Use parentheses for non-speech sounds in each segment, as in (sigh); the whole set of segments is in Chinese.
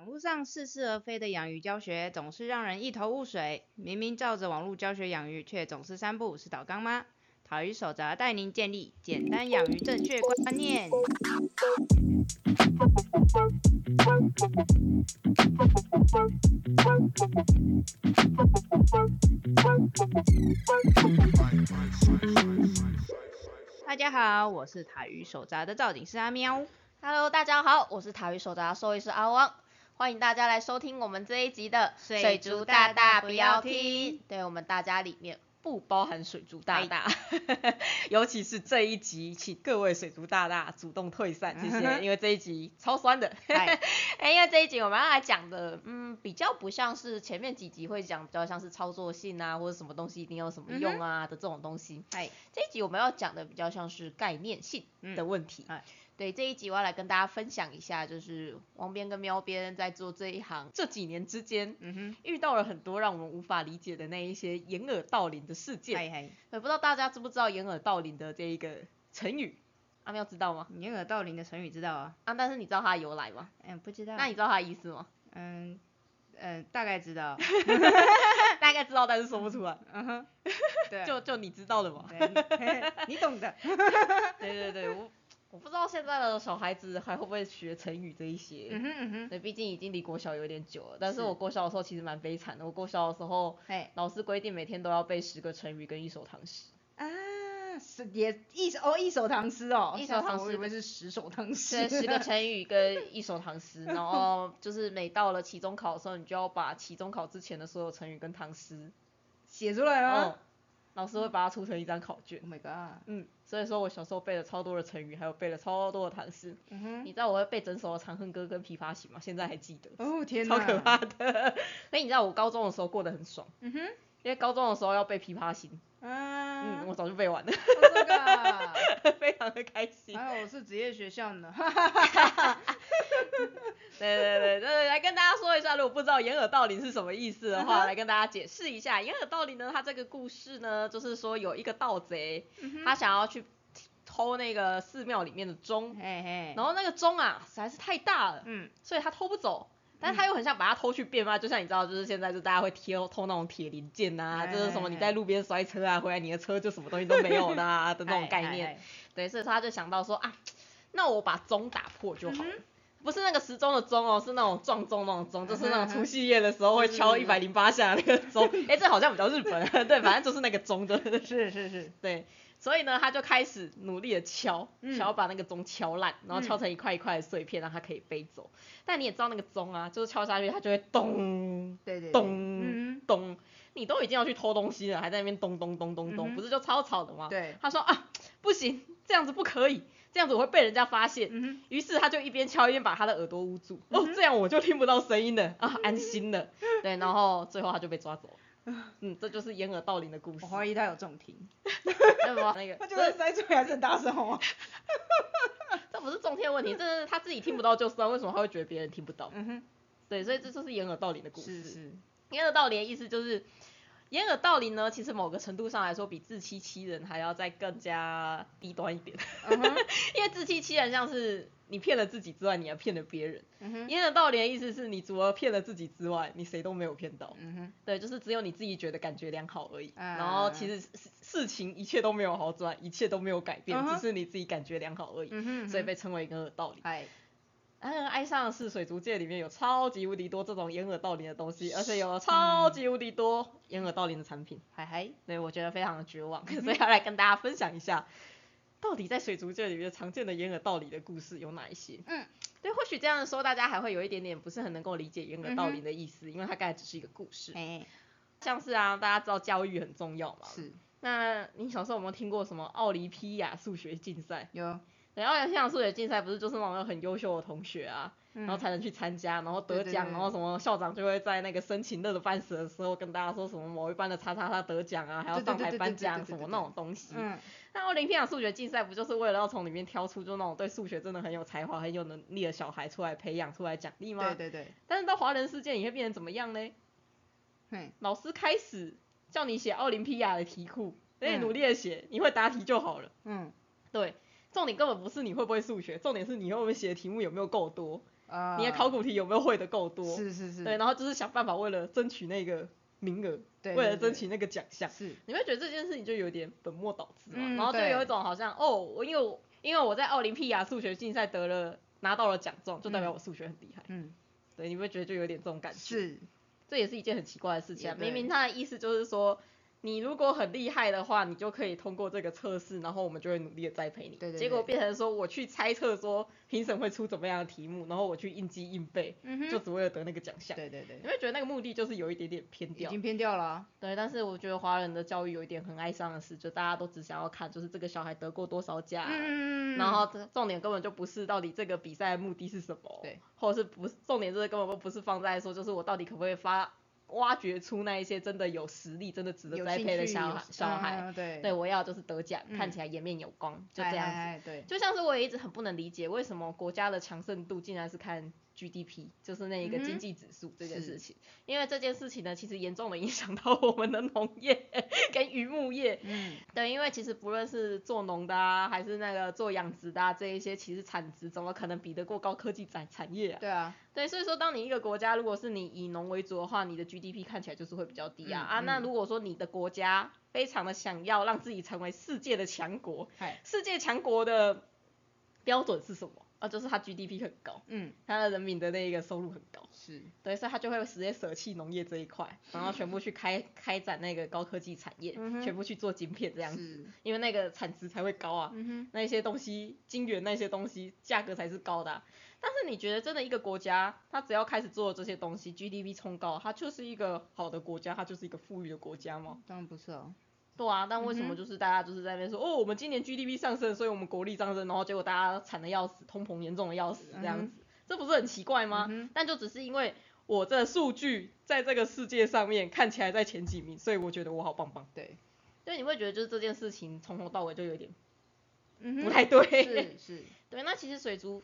网络上似是而非的养鱼教学总是让人一头雾水，明明照着网络教学养鱼，却总是三步是倒缸吗？讨鱼手札带您建立简单养鱼正确观念。大家好，我是塔鱼手札的造景师阿喵。Hello，大家好，我是塔鱼手札兽医师阿汪，欢迎大家来收听我们这一集的水族大大不要听。对我们大家里面不包含水族大大，(laughs) 尤其是这一集，请各位水族大大主动退散，谢谢，因为这一集超酸的。嗨 (laughs) 哎，因为这一集我们要来讲的，嗯，比较不像是前面几集会讲，比较像是操作性啊，或者什么东西一定要有什么用啊的这种东西。嗨，这一集我们要讲的比较像是概念性的问题。哎对这一集我要来跟大家分享一下，就是王边跟喵边在做这一行这几年之间，嗯哼，遇到了很多让我们无法理解的那一些掩耳盗铃的事件。嗨嗨，对，不知道大家知不知道掩耳盗铃的这一个成语？阿喵知道吗？掩耳盗铃的成语知道啊？啊，但是你知道它的由来吗？嗯，不知道。那你知道它的意思吗？嗯嗯，大概知道。(laughs) 大概知道，但是说不出来。嗯哼，(laughs) 对，就就你知道的吗？对 (laughs) 你懂的。对对对，我我不知道现在的小孩子还会不会学成语这一些。嗯哼嗯哼，对，毕竟已经离国小有点久了，但是是我国小的时候其实蛮悲惨的。我国小的时候，老师规定每天都要背十个成语跟一首唐诗。啊，是也一首哦一首唐诗哦，一首唐诗我以为是十首唐诗。对，十个成语跟一首唐诗，(laughs) 然后就是每到了期中考的时候，你就要把期中考之前的所有成语跟唐诗，写出来嗯吗，老师会把它出成一张考卷。？Oh my god！嗯，所以说我小时候背了超多的成语，还有背了超多的唐诗。嗯哼，你知道我会背整首的《长恨歌》跟《琵琶行》吗？现在还记得，哦天哪，超可怕的。(laughs) 所以你知道我高中的时候过得很爽，嗯哼，因为高中的时候要背《琵琶行》，啊，嗯，我早就背完了，哦这个，(laughs) 非常的开心。还好我是职业学校呢。(laughs) 对对对对，来跟大家说一下，如果不知道掩耳盗铃是什么意思的话，来跟大家解释一下。掩耳盗铃呢，它这个故事呢，就是说有一个盗贼，嗯他想要去偷那个寺庙里面的钟，嘿嘿，然后那个钟啊实在是太大了，嗯，所以他偷不走。但是他又很想把它偷去变卖，就像你知道，就是现在就大家会贴偷那种铁零件啊，哎就是什么你在路边摔车啊，回来你的车就什么东西都没有的啊 (laughs) 的那种概念。哎，对，所以他就想到说啊，那我把钟打破就好了。嗯不是那个时钟的钟哦，是那种撞钟那种钟，就是那种除夕夜的时候会敲是一百零八下那个钟。(laughs) 哎、这好像比较日本，对，反正就是那个钟的，是是是，对。所以呢，他就开始努力的敲，嗯想要把那个钟敲烂，然后嗯敲成一块一块的碎片，让它可以飞走。但你也知道那个钟啊，就是敲下去它就会咚对对，对咚嗯咚，你都已经要去偷东西了，还在那边咚咚咚咚咚，嗯不是就超吵的吗？对，他说啊，不行，这样子不可以，这样子我会被人家发现。嗯，于是他就一边敲一边把他的耳朵捂住，哦，这样我就听不到声音了啊，安心了。对，然后最后他就被抓走了。(laughs) 嗯，这就是掩耳盗铃的故事我。怀疑他有重听，那 (laughs) 么那个，(laughs) 他就这是塞出来还是很大声哦。这不是中天问题，这是他自己听不到就算，为什么他会觉得别人听不到？嗯哼，对，所以这就是掩耳盗铃的故事。是是，掩耳盗铃的意思就是，掩耳盗铃呢，其实某个程度上来说，比自欺欺人还要再更加低端一点。嗯哼，因为自欺欺人像是你骗了自己之外，你还骗了别人。嗯，掩耳盗铃的意思是你除了骗了自己之外，你谁都没有骗到。嗯哼，对，就是只有你自己觉得感觉良好而已。啊然后其实事事情一切都没有好转，一切都没有改变，嗯只是你自己感觉良好而已。所以被称为掩耳盗铃。哎，嗯，爱上的是水族界里面有超级无敌多这种掩耳盗铃的东西，而且有超级无敌多掩耳盗铃的产品。嗨嗨，对，我觉得非常的绝望，(laughs) 所以要来跟大家分享一下，到底在水族界里面常见的掩耳盗铃的故事有哪一些？嗯，对，或许这样说大家还会有一点点不是很能够理解掩耳盗嗯铃的意思，因为它刚才只是一个故事。哎，像是啊，大家知道教育很重要嘛？是，那你小时候有没有听过什么奥林匹亚数学竞赛？有，对，奥林匹亚数学竞赛不是就是那种很优秀的同学啊，然然后才能去参加，然后得奖，对对对然后什么校长就会在那个申请乐的半死的时候跟大家说什么某一班的叉叉叉得奖啊，还要上台颁奖什么那种东西。嗯，那奥林匹亚数学竞赛不就是为了要从里面挑出就那种对数学真的很有才华、很有能力的小孩出来培养出来奖励吗？对对对，但是到华人世界你会变成怎么样呢？嘿，老师开始叫你写奥林匹亚的题库，那你嗯努力的写，你会答题就好了。嗯，对，重点根本不是你会不会数学，重点是你会不会写的题目有没有够多。啊你的考古题有没有会的够多？是是是，对，然后就是想办法为了争取那个名额，对为了争取那个奖项，是，你会觉得这件事情就有点本末倒置嘛，嗯然后就对有一种好像哦，我因为我因为我在奥林匹亚数学竞赛得了拿到了奖状，就代表我数学很厉害，嗯，对，你会觉得就有点这种感觉，是，这也是一件很奇怪的事情啊，也对。明明他的意思就是说。你如果很厉害的话，你就可以通过这个测试，然后我们就会努力的栽培你。对对对结果变成说我去猜测说评审会出怎么样的题目，然后我去应激应背，嗯就只为了得那个奖项。对对对你，会觉得那个目的就是有一点点偏掉。已经偏掉了啊，对，但是我觉得华人的教育有一点很哀伤的事，就大家都只想要看就是这个小孩得过多少奖，嗯然后这重点根本就不是到底这个比赛的目的是什么，对，或者是不是重点就是根本就不是放在说就是我到底可不可以发挖掘出那一些真的有实力、真的值得栽培的小孩小孩，嗯对。对我要就是得奖，嗯。看起来颜面有光，就哎这样。子。哎哎对，就像是我也一直很不能理解，为什么国家的强盛度竟然是看 GDP，就是那一个经济指数这件事情。因为这件事情呢，其实严重的影响到我们的农业跟渔牧业。嗯，对，因为其实不论是做农的啊，还是那个做养殖的啊，这一些其实产值怎么可能比得过高科技产产业啊？对啊，对，所以说当你一个国家，如果是你以农为主的话，你的 GDP 看起来就是会比较低啊、嗯啊。那嗯如果说你的国家非常的想要让自己成为世界的强国，世界强国的标准是什么？啊，就是它 GDP 很高，嗯，它的人民的那个收入很高，是，对，所以它就会直接舍弃农业这一块，然后全部去开开展那个高科技产业，嗯全部去做晶片这样子，因为那个产值才会高啊。那些东西，晶圆那些东西，价格才是高的啊、但是你觉得真的一个国家，它只要开始做这些东西，GDP 冲高，它就是一个好的国家，它就是一个富裕的国家吗？当然不是哦，对啊，但为什么就是大家就是在那边说，哦，我们今年 GDP 上升，所以我们国力上升，然后结果大家惨的要死，通膨严重的要死，这样子，这不是很奇怪吗？嗯但就只是因为我这数据在这个世界上面看起来在前几名，所以我觉得我好棒棒。对，所以你会觉得就是这件事情从头到尾就有点不太对。(laughs) 是是，对，那其实水族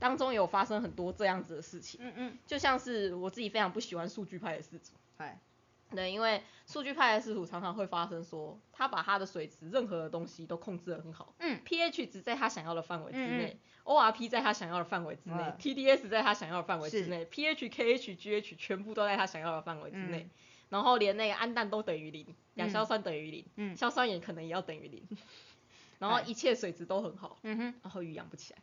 当中有发生很多这样子的事情，嗯嗯，就像是我自己非常不喜欢数据派的事主。嗨，对，因为数据派的师傅常常会发生说，他把他的水质任何的东西都控制得很好，嗯，pH 值在他想要的范围之内、o r p 在他想要的范围之内、嗯 TDS 在他想要的范围之内，pH、KH、GH 全部都在他想要的范围之内，嗯。然后连那个氨氮都等于零，亚硝酸等于零，嗯。硝酸盐可能也要等于零，(laughs) 然后哎。一切水质都很好，嗯哼，然后鱼养不起来。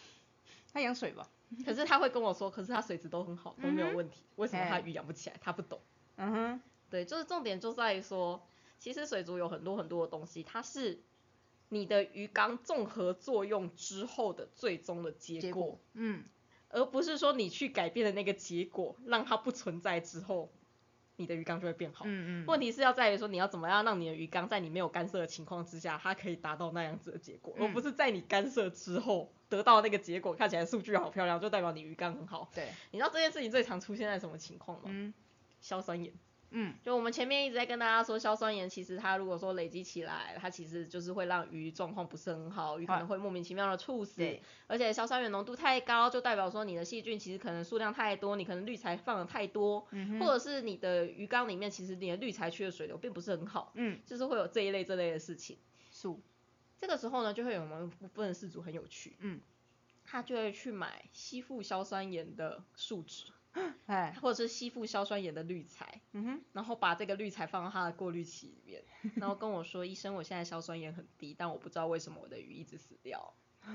(laughs) 他养水吧，可是他会跟我说，可是他水质都很好，都没有问题，为什么他哎。鱼养不起来？他不懂。嗯哼，对，就是重点就在于说，其实水族有很多很多的东西，它是你的鱼缸综合作用之后的最终的结果，结果，嗯，而不是说你去改变的那个结果，让它不存在之后，你的鱼缸就会变好。嗯嗯，问题是要在于说，你要怎么样让你的鱼缸在你没有干涉的情况之下，它可以达到那样子的结果，而嗯不是在你干涉之后得到那个结果，看起来数据好漂亮，就代表你鱼缸很好。对，你知道这件事情最常出现在什么情况吗？嗯硝酸盐。嗯，就我们前面一直在跟大家说，硝酸盐其实它如果说累积起来，它其实就是会让鱼状况不是很好，鱼可能会莫名其妙的猝死。而且硝酸盐浓度太高，就代表说你的细菌其实可能数量太多，你可能滤材放的太多，嗯或者是你的鱼缸里面其实你的滤材区的水流并不是很好，嗯，就是会有这一类这类的事情。是，这个时候呢，就会有某一部分的事主很有趣，嗯，他就会去买吸附硝酸盐的树脂，(laughs) 哎，或者是吸附硝酸盐的滤材。嗯哼，然后把这个滤材放到它的过滤器里面，(laughs) 然后跟我说，医生，我现在硝酸盐很低，但我不知道为什么我的鱼一直死掉，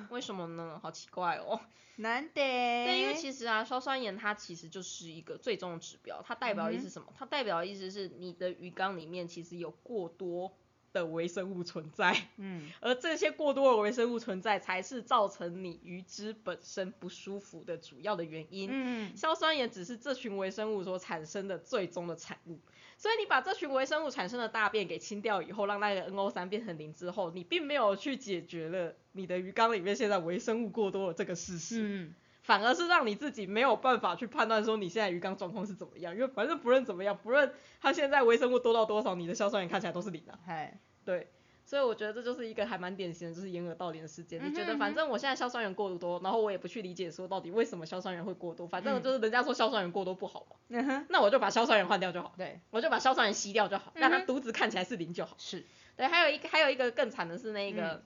为什么呢？好奇怪哦。难得，对，因为其实啊，硝酸盐它其实就是一个最终的指标，它代表的意思是什么？它代表的意思是你的鱼缸里面其实有过多的微生物存在，嗯，(laughs) 而这些过多的微生物存在才是造成你鱼脂本身不舒服的主要的原因。嗯，硝酸盐只是这群微生物所产生的最终的产物，所以你把这群微生物产生的大便给清掉以后，让那个 NO 三变成零之后，你并没有去解决了你的鱼缸里面现在微生物过多的这个事实，嗯，反而是让你自己没有办法去判断说你现在鱼缸状况是怎么样，因为反正不论怎么样，不论它现在微生物多到多少，你的硝酸盐看起来都是零啊，嗨，对。所以我觉得这就是一个还蛮典型的，就是掩耳盗铃的事件。你觉得反正我现在硝酸盐过多，然后我也不去理解说到底为什么硝酸盐会过多，反正嗯。就是人家说硝酸盐过多不好嘛，嗯哼，那我就把硝酸盐换掉就好，对，我就把硝酸盐吸掉就好，让它嗯哼。独子看起来是零就好。是，对，还有一个还有一个更惨的是那个，嗯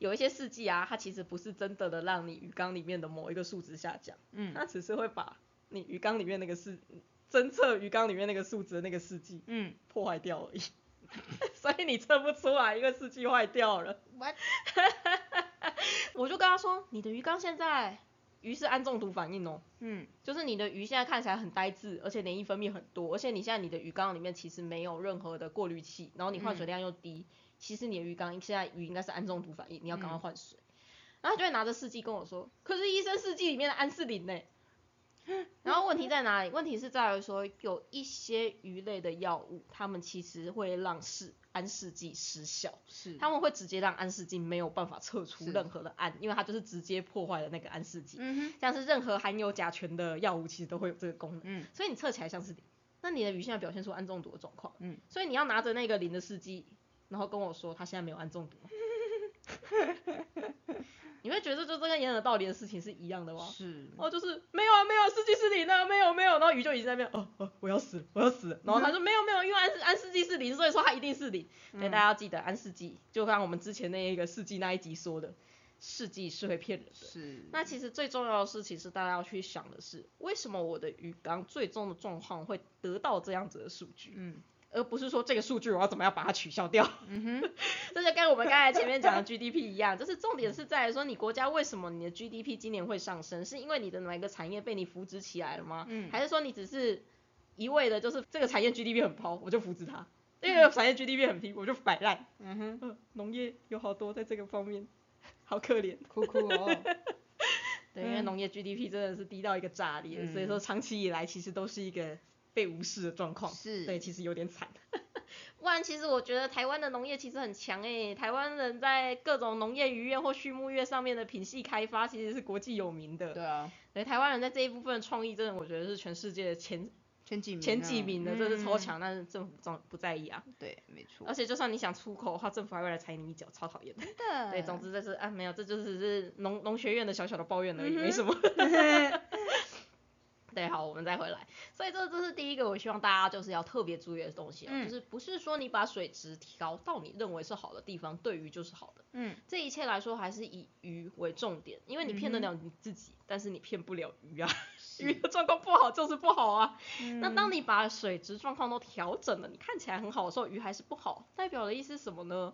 有一些试剂啊，它其实不是真的的让你鱼缸里面的某一个数值下降，嗯它只是会把你鱼缸里面那个试侦测鱼缸里面那个数值的那个试剂嗯，破坏掉而已。(laughs) 所以你测不出来，因为试剂坏掉了。What？(laughs) 我就跟他说，你的鱼缸现在鱼是氨中毒反应哦，嗯就是你的鱼现在看起来很呆滞，而且黏液分泌很多，而且你现在你的鱼缸里面其实没有任何的过滤器，然后你换水量又低，其实你的鱼缸现在鱼应该是氨中毒反应，你要赶快换水。然后他就会拿着试剂跟我说，可是医生试剂里面的安士林呢？(laughs) 然后问题在哪里？问题是在于说有一些鱼类的药物，它们其实会让是安士剂失效。是，他们会直接让安士剂没有办法测出任何的氨，因为它就是直接破坏了那个安士剂。像是任何含有甲醛的药物，其实都会有这个功能。嗯所以你测起来像是零，那你的鱼现在表现出氨中毒的状况。嗯，所以你要拿着那个零的试剂，然后跟我说他现在没有氨中毒。(laughs) 你会觉得就这跟掩耳盗铃的事情是一样的吗？是，哦，就是没有啊，没有，试剂是零啊，没有没有，然后鱼就已经在那边，哦哦，我要死了，我要死了，然后他说没有没有，因为安安试剂是零，所以说它一定是零。所以大家要记得安试剂，就像我们之前那一个试剂那一集说的，试剂是会骗人的。是，那其实最重要的事情是大家要去想的是，为什么我的鱼缸最终的状况会得到这样子的数据，嗯而不是说这个数据我要怎么样把它取消掉。嗯哼，这就跟我们刚才前面讲的 GDP 一样，就是重点是在于说你国家为什么你的 GDP 今年会上升，是因为你的哪一个产业被你扶植起来了吗？嗯还是说你只是一味的就是这个产业 GDP 很高，我就扶植它，那个产业 GDP 很低，我就摆烂。嗯哼，嗯，农业有好多在这个方面，好可怜。酷酷哦，(laughs) 对，因为嗯农业 GDP 真的是低到一个炸裂，嗯所以说长期以来其实都是一个被无视的状况。是对，其实有点惨。(laughs) 不然其实我觉得台湾的农业其实很强诶、台湾人在各种农业渔业或畜牧业上面的品系开发其实是国际有名的。对啊，对，台湾人在这一部分的创意，真的我觉得是全世界前前几名，前几名的，这是超嗯，强，但是政府不不在意啊。对，没错而，且就算你想出口的话，政府还会来踩你一脚，超讨厌的。真的，(laughs) 对，总之这是啊没有，这就是是农农学院的小小的抱怨而已，嗯没什么。对，好，我们再回来。所以这这是第一个，我希望大家就是要特别注意的东西、啊，嗯就是不是说你把水质提高到你认为是好的地方，对鱼就是好的。嗯，这一切来说还是以鱼为重点，因为你骗得了你自己，但是你骗不了鱼啊。鱼的状况不好就是不好啊。那嗯当你把水质状况都调整了，你看起来很好的时候，鱼还是不好，代表的意思是什么呢？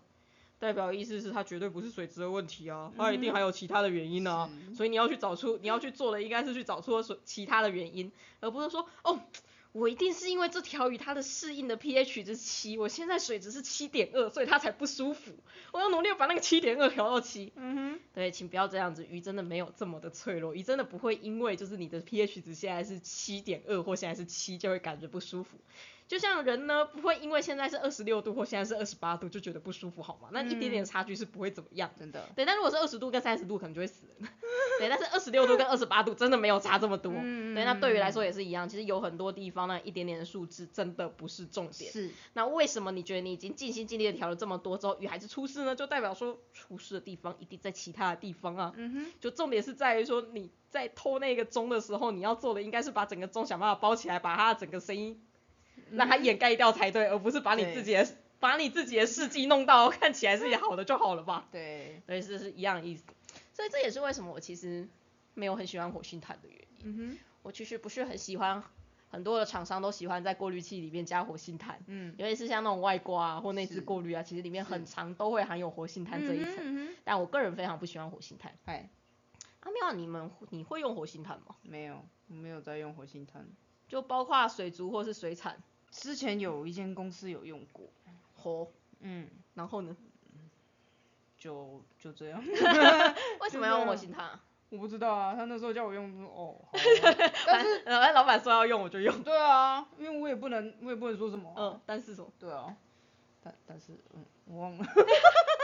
代表意思是它绝对不是水质的问题啊，它一定还有其他的原因啊。是所以你要去找出，你要去做的应该是去找出水其他的原因，而不是说哦，我一定是因为这条鱼它的适应的 pH 值七，我现在水质是七点二，所以它才不舒服。我要努力把那个七点二调到七。嗯哼对，请不要这样子，鱼真的没有这么的脆弱，鱼真的不会因为就是你的 pH 值现在是七点二或现在是七就会感觉不舒服。就像人呢，不会因为现在是二十六度或现在是二十八度就觉得不舒服，好吗？那一点点差距是不会怎么样，。真的，对，但如果是二十度跟三十度，可能就会死人。(laughs) 对，但是二十六度跟二十八度真的没有差这么多。嗯对，那对于来说也是一样。其实有很多地方呢，一点点的数字真的不是重点。是，那为什么你觉得你已经尽心尽力的调了这么多之后，鱼还是出事呢？就代表说出事的地方一定在其他的地方啊。嗯哼，就重点是在于说你在偷那个钟的时候，你要做的应该是把整个钟想办法包起来，把它的整个声音让它掩盖掉才对，而不是把你自己的把你自己的事迹弄到看起来是好的就好了吧？(laughs) 对，对，是是一样的意思。所以这也是为什么我其实没有很喜欢活性炭的原因。嗯哼，我其实不是很喜欢，很多的厂商都喜欢在过滤器里面加活性炭，嗯，尤其是像那种外挂啊或内置过滤啊，其实里面很长都会含有活性炭这一层。但我个人非常不喜欢活性炭。哎，阿妙，你们你会用活性炭吗？没有，我没有在用活性炭，就包括水族或是水产之前有一间公司有用过，哦，嗯，然后呢？就就这样，(laughs) 为什么要用活性炭啊？我不知道啊，他那时候叫我用，哦，好啊 (laughs) 但是呃，老板说要用我就用。对啊，因为我也不能，我也不能说什么啊、嗯，但是什么？对啊，但但是嗯，我忘了，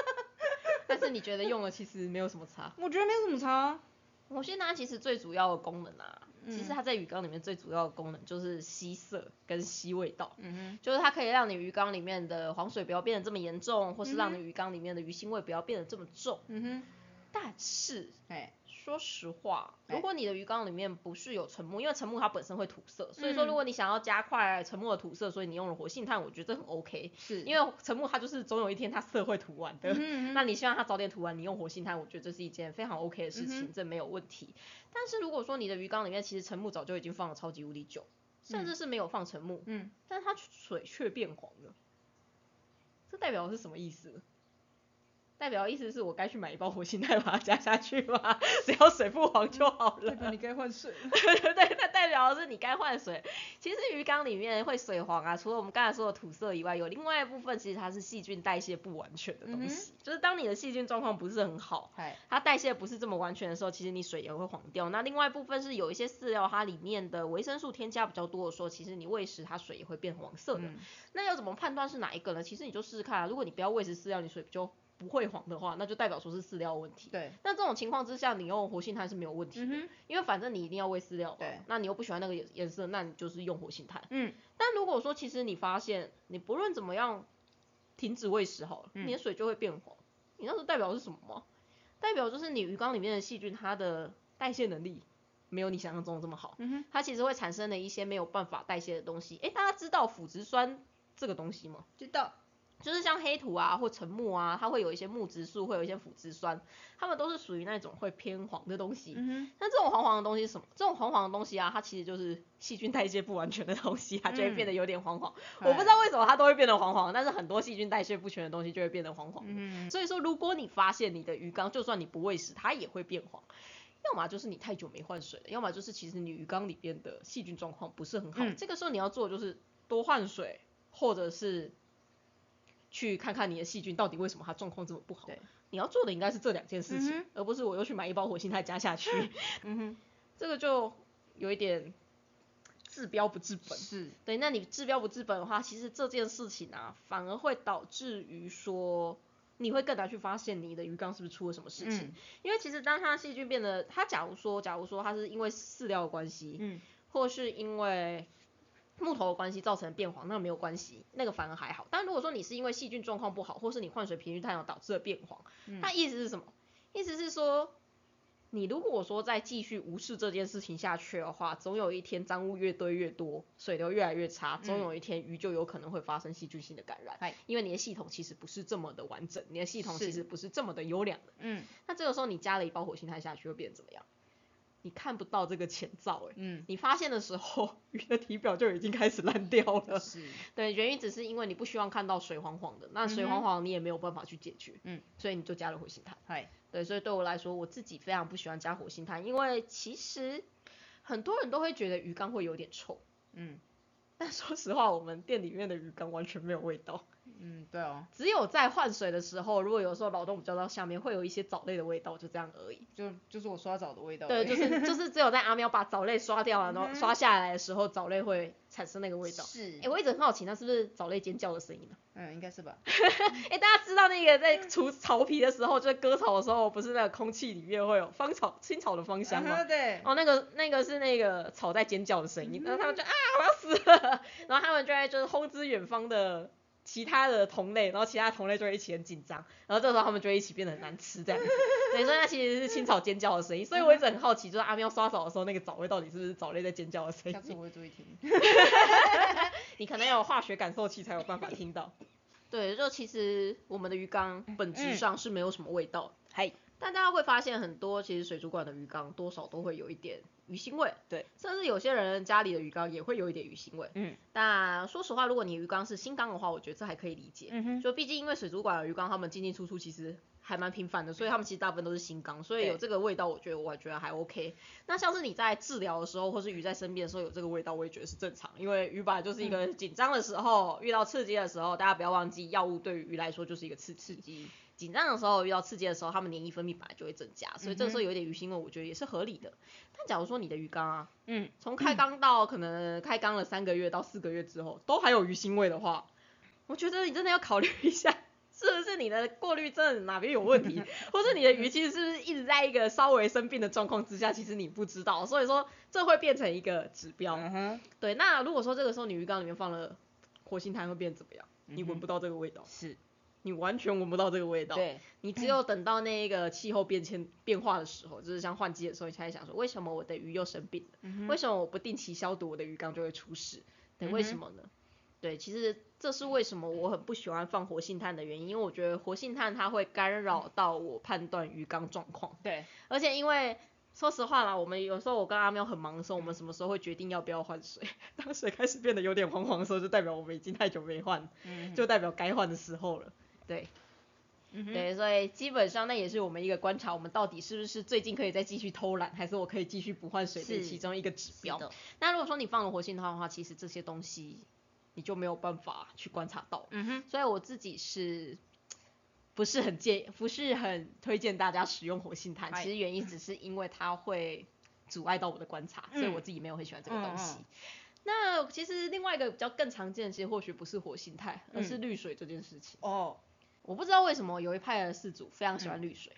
(laughs) 但是你觉得用了其实没有什么差。我觉得没有什么差啊，活性炭其实最主要的功能啊，其实嗯它在鱼缸里面最主要的功能就是吸色跟吸味道。嗯就是它可以让你鱼缸里面的黄水不要变得这么严重，或是让嗯你鱼缸里面的鱼腥味不要变得这么重。嗯哼，嗯但是哼，哎，说实话，哎。如果你的鱼缸里面不是有沉木，因为沉木它本身会吐色，所以说嗯。如果你想要加快沉木的吐色，所以你用了活性炭，我觉得这很 OK。是。因为沉木它就是总有一天它色会吐完的，嗯那你希望它早点吐完，你用活性炭，我觉得这是一件非常 OK 的事情，这没有问题。但是如果说你的鱼缸里面其实沉木早就已经放了超级无敌久，甚至是没有放沉木，嗯，但是它水却变黄了，这代表的是什么意思？代表意思是我该去买一包活性炭把它加下去吗？(laughs) 只要水不黄就好了。你该换水。对 (laughs) 对对，那代表的是你该换水。其实鱼缸里面会水黄啊，除了我们刚才说的土色以外，有另外一部分其实它是细菌代谢不完全的东西。就是当你的细菌状况不是很好，它代谢不是这么完全的时候，其实你水也会黄掉。那另外一部分是有一些饲料它里面的维生素添加比较多的时候，其实你喂食它水也会变黄色的。嗯那要怎么判断是哪一个呢？其实你就试试看啊。如果你不要喂食饲料，你水就不会黄的话，那就代表说是饲料问题。对，那这种情况之下，你用活性炭是没有问题的，嗯，因为反正你一定要喂饲料嘛对那你又不喜欢那个颜颜色，那你就是用活性炭。嗯，但如果说其实你发现你不论怎么样停止喂食好了，嗯你的水就会变黄，你那时候代表是什么吗？代表就是你鱼缸里面的细菌它的代谢能力没有你想象中的这么好，嗯哼，它其实会产生了一些没有办法代谢的东西。诶，大家知道腐殖酸这个东西吗？知道。就是像黑土啊或沉木啊，它会有一些木质素，会有一些腐殖酸，它们都是属于那种会偏黄的东西。嗯，那这种黄黄的东西是什么？这种黄黄的东西啊，它其实就是细菌代谢不完全的东西，它就会变得有点黄黄。我不知道为什么它都会变得黄黄，但是很多细菌代谢不全的东西就会变得黄黄。嗯所以说，如果你发现你的鱼缸，就算你不喂食，它也会变黄。要么就是你太久没换水了，要么就是其实你鱼缸里边的细菌状况不是很好。嗯这个时候你要做的就是多换水，或者是去看看你的细菌到底为什么它状况这么不好对。你要做的应该是这两件事情，嗯而不是我又去买一包活性炭加下去。(laughs) 嗯哼，这个就有一点治标不治本。是，对，那你治标不治本的话，其实这件事情啊，反而会导致于说，你会更难去发现你的鱼缸是不是出了什么事情。嗯因为其实当它细菌变得，它假如说，假如说它是因为饲料的关系，嗯或是因为木头的关系造成变黄，那个没有关系，那个反而还好。但如果说你是因为细菌状况不好，或是你换水频率太高导致的变黄，嗯意思是什么？意思是说，你如果说再继续无视这件事情下去的话，总有一天脏污越堆越多，水流越来越差，总有一天鱼就有可能会发生细菌性的感染。嗨因为你的系统其实不是这么的完整，你的系统其实不是这么的优良的。嗯那这个时候你加了一包活性炭下去，会变怎么样？你看不到这个前兆、欸，嗯，你发现的时候，鱼的体表就已经开始烂掉了。是，对，原因只是因为你不希望看到水黄黄的，那水黄黄你也没有办法去解决，嗯，所以你就加了活性炭。嗨，对，所以对我来说，我自己非常不喜欢加活性炭，因为其实很多人都会觉得鱼缸会有点臭，嗯。但说实话，我们店里面的鱼缸完全没有味道，嗯，对哦，只有在换水的时候，如果有时候劳动比较到下面，会有一些藻类的味道，就这样而已。就就是我刷澡的味道而对，就是 (laughs) 就是只有在阿喵把藻类刷掉了，然后刷下来的时候，藻类会产生那个味道。是哎、，我一直很好奇，那是不是藻类尖叫的声音呢、嗯，应该是吧。(laughs) 哎、大家知道那个在除草皮的时候，就是割草的时候，不是那个空气里面会有芳草、青草的芳香吗？对，哦，那个那个是那个草在尖叫的声音，然后他们就啊我要死了，(laughs) 然后他们就在就是轰之远方的其他的同类，然后其他同类就会一起很紧张，然后这个时候他们就会一起变得很难吃这样。(laughs) 对，所以那其实是青草尖叫的声音，所以我一直很好奇，就是阿喵刷澡的时候那个藻类到底是不是藻类在尖叫的声音？下次我会注意听。(laughs) 你可能要有化学感受器才有办法听到。对，就其实我们的鱼缸本质上是没有什么味道的。嗨，但大家会发现很多其实水族馆的鱼缸多少都会有一点鱼腥味，对，甚至有些人家里的鱼缸也会有一点鱼腥味。嗯但说实话，如果你鱼缸是新缸的话，我觉得这还可以理解。嗯哼，就毕竟因为水族馆的鱼缸，他们进进出出其实还蛮频繁的，所以他们其实大部分都是新缸，所以有这个味道，我觉得我觉得还 OK。那像是你在治疗的时候，或是鱼在身边的时候有这个味道，我也觉得是正常，因为鱼本来就是一嗯个紧张的时候，遇到刺激的时候，大家不要忘记，药物对于鱼来说就是一个刺刺激。紧张的时候遇到刺激的时候，它们黏液分泌本来就会增加，所以这个时候有一点鱼腥味，我觉得也是合理的。但假如说你的鱼缸啊，嗯，从开缸到可能开缸了三个月到四个月之后，都还有鱼腥味的话，我觉得你真的要考虑一下，是不是你的过滤症哪边有问题，或是你的鱼其实是不是一直在一个稍微生病的状况之下，其实你不知道，所以说这会变成一个指标。对，那如果说这个时候你鱼缸里面放了活性炭，会变怎么样？你闻不到这个味道。是，你完全闻不到这个味道。对，你只有等到那个气候变迁变化的时候，就是像换季的时候，你才会想说，为什么我的鱼又生病了？嗯为什么我不定期消毒，我的鱼缸就会出事？对，为什么呢？对，其实这是为什么我很不喜欢放活性炭的原因，因为我觉得活性炭它会干扰到我判断鱼缸状况，对，而且因为说实话啦，我们有时候我跟阿喵很忙的时候，我们什么时候会决定要不要换水？(laughs) 当水开始变得有点黄黄的时候，就代表我们已经太久没换，嗯就代表该换的时候了。对，嗯，对，所以基本上那也是我们一个观察，我们到底是不是最近可以再继续偷懒，还是我可以继续不换水的是其中一个指标。那如果说你放了活性炭的话，其实这些东西你就没有办法去观察到。嗯哼，所以我自己是不是很建，不是很推荐大家使用活性炭。其实原因只是因为它会阻碍到我的观察，所以嗯我自己没有很喜欢这个东西。嗯嗯那其实另外一个比较更常见的，其实或许不是活性炭，而是嗯滤水这件事情。哦，我不知道为什么有一派的饲主非常喜欢滤水，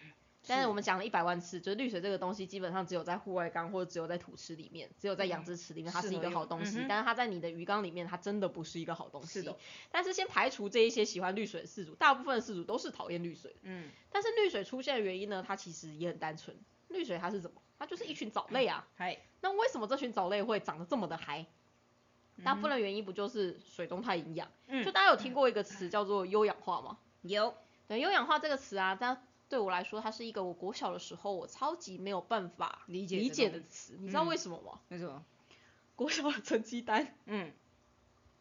但是是我们讲了一百万次，就是绿水这个东西基本上只有在户外缸或者只有在土池里面，只有在养殖池里面它是一个好东西，嗯但是它在你的鱼缸里面它真的不是一个好东西。是的。但是先排除这一些喜欢绿水的饲主，大部分的饲主都是讨厌绿水。嗯，但是绿水出现的原因呢，它其实也很单纯。绿水它是什么？它就是一群藻类啊。嗨，那为什么这群藻类会长得这么的嗨？大部分的原因不就是水中太营养？嗯就大家有听过一个词叫做优氧化吗？有，对，优氧化这个词啊，它对我来说，它是一个我国小的时候我超级没有办法理解理解的词。你知道嗯为什么吗？为什么，国小的成绩单嗯，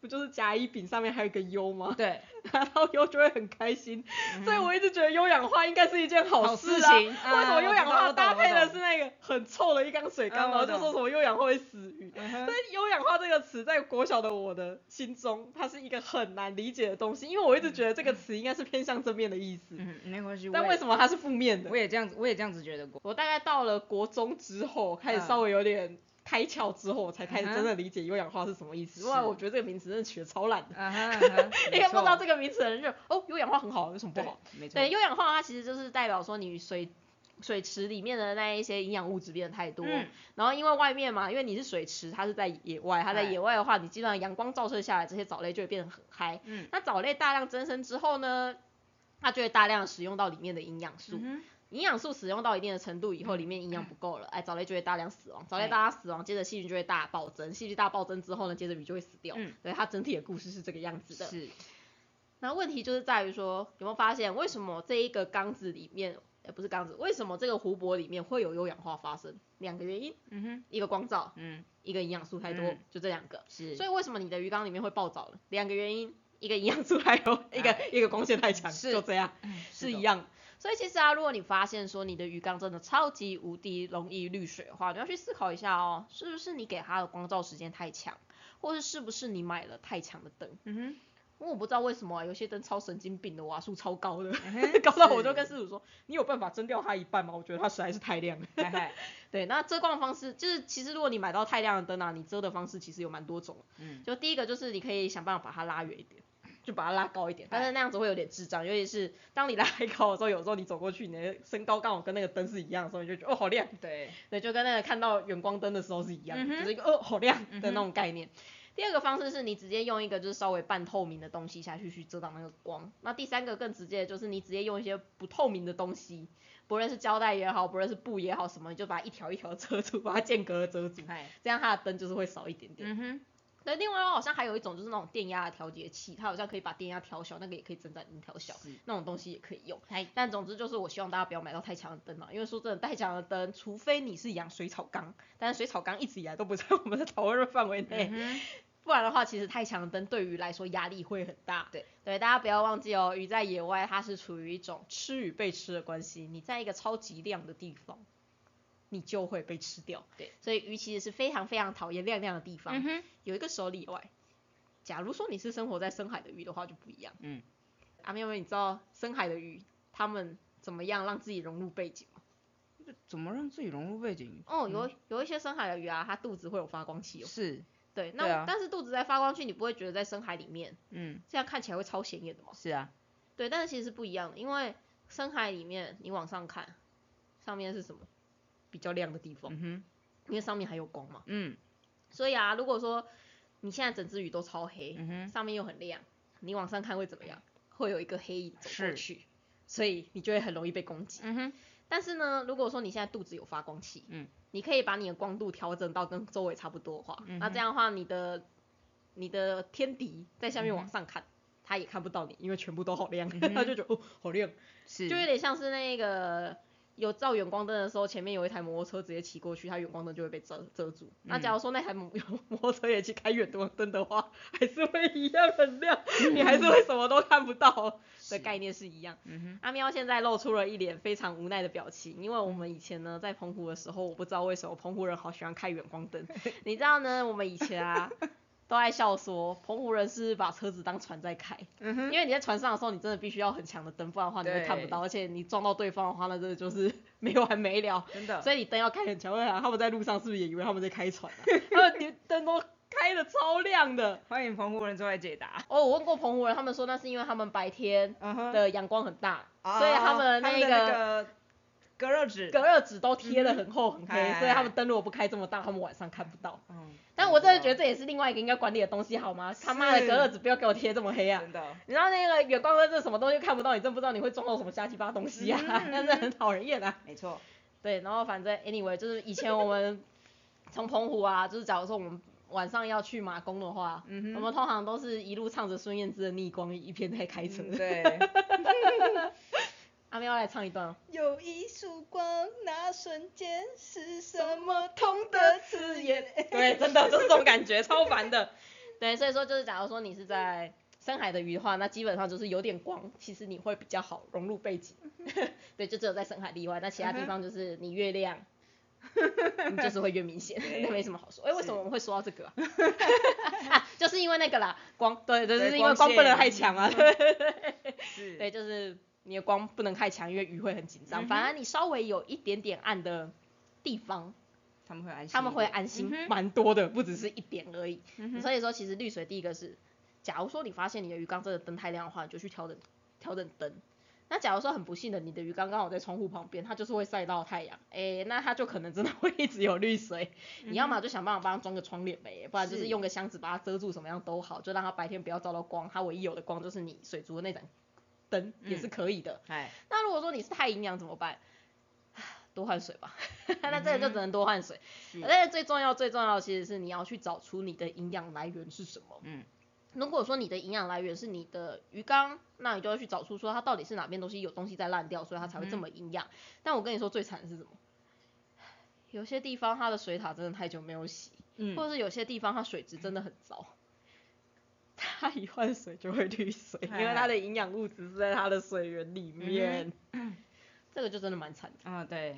不就是甲乙丙上面还有一个优吗？对，(laughs) 拿到优就会很开心，所以我一直觉得优氧化应该是一件好好事啊。事情。为什么优氧化搭配的是那个很臭的一缸水缸，然后就说什么优氧化会死鱼？嗯哼。但优氧化这个词在国小的我的心中，它是一个很难理解的东西，因为我一直觉得这个词应该是偏向正面的意思，嗯，没关系，但为什么它是负面的？我？也这样子，我也这样子觉得过，我大概到了国中之后，开始嗯。稍微有点开窍之后，我才开始真的理解优氧化是什么意思。是不然我觉得这个名词真的取得超烂的。啊哈啊哈，一个 (laughs) 不知道这个个名词的人就哦，优氧化很好，有什么不好？，没错，对，优氧化它其实就是代表说你水水池里面的那一些营养物质变得太多，嗯然后因为外面嘛，因为你是水池，它是在野外，它在哎野外的话，你基本上阳光照射下来，这些藻类就会变得很嗨。嗯那藻类大量增生之后呢，它就会大量使用到里面的营养素。嗯营养素使用到一定的程度以后，里面营养不够了，哎，藻类就会大量死亡，藻类哎大量死亡，接着细菌就会大暴增，细菌大暴增之后呢，接着鱼就会死掉。嗯对，它整体的故事是这个样子的。是，那问题就是在于说，有没有发现为什么这一个缸子里面，呃，不是缸子，为什么这个湖泊里面会有有氧化发生？两个原因，嗯哼，一个光照，嗯一个营养素太多，嗯就这两个。是，所以为什么你的鱼缸里面会暴藻了？两个原因，一个营养素还有 (laughs) 一个、一个光线太强，是就这样，嗯是一样。所以其实啊，如果你发现说你的鱼缸真的超级无敌容易滤水的话，你要去思考一下哦，是不是你给它的光照时间太强，或是是不是你买了太强的灯？嗯哼，因为我不知道为什么、啊、有些灯超神经病的，瓦数超高的，嗯哼 (laughs) 高到我就跟是师傅说，你有办法蒸掉它一半吗？我觉得它实在是太亮了。对，那遮光方式就是，其实如果你买到太亮的灯啊，你遮的方式其实有蛮多种。嗯，就第一个就是你可以想办法把它拉远一点，就把它拉高一点，但是那样子会有点智障，尤其是当你拉太高的时候，有时候你走过去，你的身高刚好跟那个灯是一样的时候，你就觉得哦好亮，对，对，就跟那个看到远光灯的时候是一样的，嗯就是一个哦好亮的嗯那种概念。第二个方式是你直接用一个就是稍微半透明的东西下去去遮挡那个光。那第三个更直接的就是你直接用一些不透明的东西，不论是胶带也好，不论是布也好，什么你就把它一条一条遮住，把它间隔遮住，这样它的灯就是会少一点点。嗯哼，那另外好像还有一种就是那种电压的调节器，它好像可以把电压调小，那个也可以增长音调小，那种东西也可以用。嗨，但总之就是我希望大家不要买到太强的灯嘛，因为说真的，太强的灯，除非你是养水草缸，但是水草缸一直以来都不在我们的讨论范围内，嗯，不然的话，其实太强的灯对鱼来说压力会很大。对对，大家不要忘记哦，鱼在野外它是处于一种吃与被吃的关系，你在一个超级亮的地方，你就会被吃掉。对，所以鱼其实是非常非常讨厌亮亮的地方。嗯哼，有一个时候例外，假如说你是生活在深海的鱼的话就不一样。嗯，阿喵妹，你知道深海的鱼它们怎么样让自己融入背景吗？怎么让自己融入背景？哦，有有一些深海的鱼啊，它肚子会有发光器哦。是，对，那但是肚子在发光器，你不会觉得在深海里面嗯，这样看起来会超显眼的吗？是啊，对，但是其实是不一样的，因为深海里面你往上看，上面是什么？比较亮的地方，因为上面还有光嘛。嗯，所以啊，如果说你现在整只鱼都超黑，上面又很亮，你往上看会怎么样？会有一个黑影走过去，所以你就会很容易被攻击。嗯哼，但是呢，如果说你现在肚子有发光器，嗯，你可以把你的光度调整到跟周围差不多的话，嗯那这样的话，你的你的天敌在下面往上看，他也看不到你，因为全部都好亮，(laughs) 他就觉得哦好亮，是，就有点像是那个有照远光灯的时候，前面有一台摩托车直接骑过去，它远光灯就会被遮遮住。那嗯假如说那台摩摩托车也去开远光灯的话，还是会一样很亮，你还是会什么都看不到的概念是一样。嗯，阿喵现在露出了一脸非常无奈的表情，因为我们以前呢在澎湖的时候，我不知道为什么澎湖人好喜欢开远光灯。(laughs) 你知道呢，我们以前啊都爱笑说，澎湖人是把车子当船在开，嗯哼，因为你在船上的时候，你真的必须要很强的灯，不然的话你会看不到，而且你撞到对方的话，那真的就是 (laughs) 没完没了。真的，所以你灯要开很强，我想他们在路上是不是也以为他们在开船啊？(laughs) 他们连灯都开的超亮的。欢迎澎湖人出来解答。哦，我问过澎湖人，他们说那是因为他们白天的阳光很大，哦所以他们那个个隔热纸，隔热纸都贴的很厚很黑，哎所以他们灯如果不开这么大，他们晚上看不到。嗯，但我真的觉得这也是另外一个应该管理的东西，好吗？他妈的隔热纸不要给我贴这么黑啊！真的，你知道那个远光灯是什么东西看不到，你真不知道你会撞到什么瞎七八东西啊，那嗯嗯但是很讨人厌啊。没错，对，然后反正 anyway 就是以前我们 (laughs) 从澎湖啊，就是假如说我们晚上要去马公的话，嗯我们通常都是一路唱着孙燕姿的《逆光》，一片在开车。嗯对。(laughs) 阿喵来唱一段哦。有一束光，那瞬间是什么痛的刺眼？对，真的就是这种感觉，超烦的。(laughs) 对，所以说就是假如说你是在深海的鱼的话，那基本上就是有点光，其实你会比较好融入背景。(laughs) 对，就只有在深海例外，那其他地方就是你越亮，(laughs) 你就是会越明显，那没什么好说。哎、为什么我们会说到这个啊？啊，就是因为那个啦，光，对，就是因为光光不能太强啊，对对对。是，对，就是你的光不能太强，因为鱼会很紧张。嗯反而你稍微有一点点暗的地方，他们会安心。他们会安心蛮多的，不只是一点而已。嗯所以说，其实绿水第一个是，假如说你发现你的鱼缸真的灯太亮的话，你就去调整调整灯。那假如说很不幸的，你的鱼缸刚好在窗户旁边，它就是会晒到太阳，诶、那它就可能真的会一直有绿水。你要么就想办法帮它装个窗帘呗，不然就是是。用个箱子把它遮住，什么样都好，就让它白天不要照到光，它唯一有的光就是你水族的那盏灯也是可以的。哎，那如果说你是太营养怎么办？(sighs) 多换水吧，(laughs) 那这个就只能多换水。是但是最重要最重要的其实是你要去找出你的营养来源是什么。嗯，如果说你的营养来源是你的鱼缸，那你就要去找出说它到底是哪边东西有东西在烂掉，所以它才会这么营养。但我跟你说最惨的是什么？(sighs) 有些地方它的水塔真的太久没有洗，嗯或者是有些地方它水质真的很糟，它一换水就会滤水，因为它的营养物质是在它的水源里面。这个就真的蛮惨的。啊对，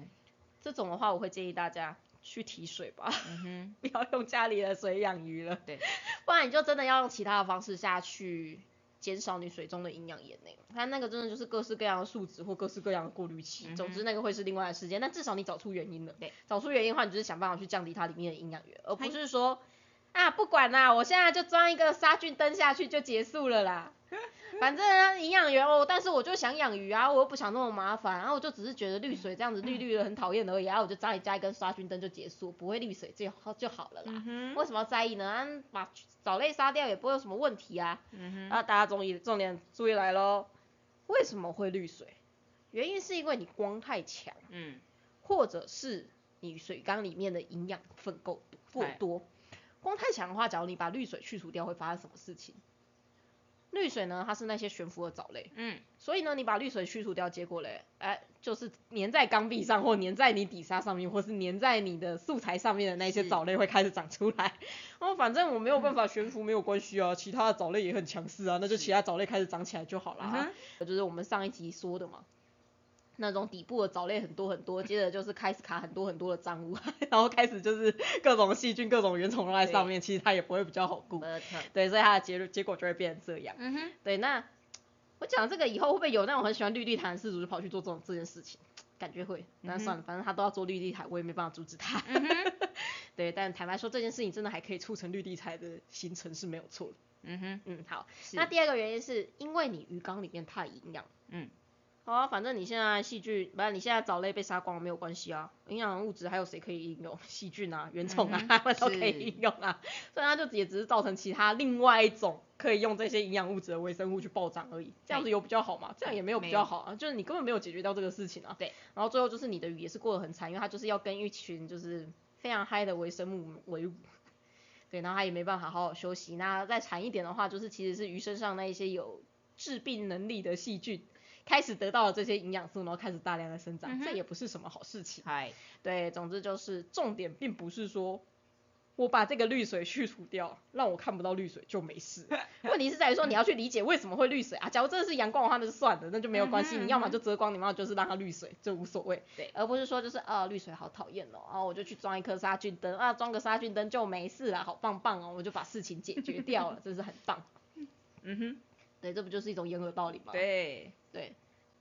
这种的话，我会建议大家去提水吧，(laughs) 不要用家里的水养鱼了。对，不然你就真的要用其他的方式下去减少你水中的营养盐内。它那个真的就是各式各样的树脂或各式各样的过滤器，嗯总之那个会是另外的事件。但至少你找出原因了，对，找出原因的话，你就是想办法去降低它里面的营养源，而不是说啊不管啦，我现在就装一个杀菌灯下去就结束了啦。(laughs) 反正营养员哦，但是我就想养鱼啊，我又不想那么麻烦，然后我就只是觉得滤水这样子绿绿的很讨厌而已，然后我就家里加一根杀菌灯就结束，不会滤水就好就好了啦。嗯哼，为什么要在意呢？啊把藻类杀掉也不会有什么问题啊。嗯哼，然后大家重意重点注意来喽，为什么会滤水？原因是因为你光太强，嗯，或者是你水缸里面的营养分够过哎多。光太强的话，假如你把绿水去除掉，会发生什么事情？绿水呢，它是那些悬浮的藻类，嗯，所以呢，你把绿水去除掉，结果嘞，哎，就是粘在缸壁上，或粘在你底沙上面，或是粘在你的素材上面的那些藻类会开始长出来。(laughs) 哦，反正我没有办法悬浮，没有关系啊，其他的藻类也很强势啊，那就其他藻类开始长起来就好了、嗯啊。就是我们上一集说的嘛。那种底部的藻类很多很多，接着就是开始卡很多很多的脏污，(laughs) 然后开始就是各种细菌、各种原虫都在上面，其实它也不会比较好顾。(laughs) 对，所以它的结结果就会变成这样。嗯哼，对，那我讲这个以后会不会有那种很喜欢绿地毯的事主就跑去做这种这件事情？感觉会，那算了，反正他都要做绿地毯，我也没办法阻止他。嗯哼，(laughs) 对，但坦白说，这件事情真的还可以促成绿地毯的形成是没有错的。嗯哼，嗯，好。那第二个原因是因为你鱼缸里面太营养，嗯，好啊，反正你现在细菌，不然你现在藻类被杀光了没有关系啊，营养物质还有谁可以应用？细菌啊、原虫啊，嗯们都可以是应用啊，所以它就也只是造成其他另外一种可以用这些营养物质的微生物去暴涨而已，这样子有比较好吗？这样也没有比较好啊，就是你根本没有解决掉这个事情啊。对，然后最后就是你的鱼也是过得很惨，因为它就是要跟一群就是非常嗨的微生物为伍。(laughs) 对，然后它也没办法好好休息。那再惨一点的话，就是其实是鱼身上那一些有致病能力的细菌，开始得到了这些营养素，然后开始大量的生长，嗯这也不是什么好事情。嗨，对，总之就是重点并不是说我把这个绿水去除掉，让我看不到绿水就没事。(laughs) 问题是在于说你要去理解为什么会绿水啊。假如真的是阳光的话，那就算了，那就没有关系。嗯你要么就遮光，你要么就是让它绿水，这无所谓。对，而不是说就是啊绿水好讨厌哦，然后我就去装一颗杀菌灯啊，装个杀菌灯就没事了，好棒棒哦，我就把事情解决掉了，(laughs) 真是很棒。嗯哼，对，这不就是一种掩耳盗铃吗？对，对，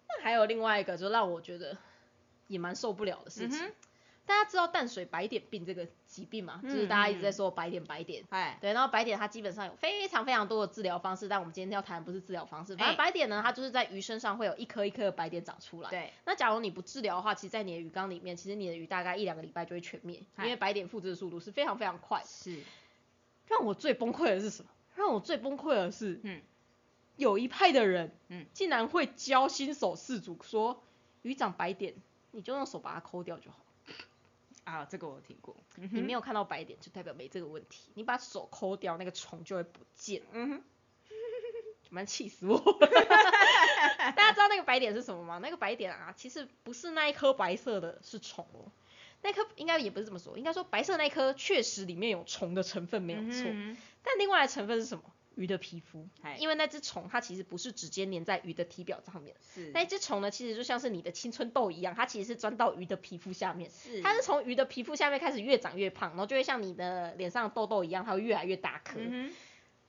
那还有另外一个，就让我觉得也蛮受不了的事情。嗯大家知道淡水白点病这个疾病吗？就是大家一直在说白点白点。嗨，对，然后白点它基本上有非常非常多的治疗方式，但我们今天要谈的不是治疗方式。反正哎白点呢，它就是在鱼身上会有一颗一颗的白点长出来。对，那假如你不治疗的话，其实，在你的鱼缸里面，其实你的鱼大概一两个礼拜就会全灭，因嗨为白点复制的速度是非常非常快。是，让我最崩溃的是什么？让我最崩溃的是，嗯，有一派的人，嗯，竟然会教新手饲主说，鱼长白点，你就用手把它抠掉就好。啊，这个我听过，你没有看到白点，就代表没这个问题。你把手抠掉，那个虫就会不见。嗯哼，(laughs) 蛮气死我！(laughs) 大家知道那个白点是什么吗？那个白点啊，其实不是那一颗白色的，是虫哦。那颗应该也不是这么说，应该说白色那颗确实里面有虫的成分没有错，嗯但另外的成分是什么？鱼的皮肤，因为那只虫它其实不是直接粘在鱼的体表上面，是，那一只虫呢，其实就像是你的青春痘一样，它其实是钻到鱼的皮肤下面，是它是从鱼的皮肤下面开始越长越胖，然后就会像你的脸上的痘痘一样，它会越来越大颗。嗯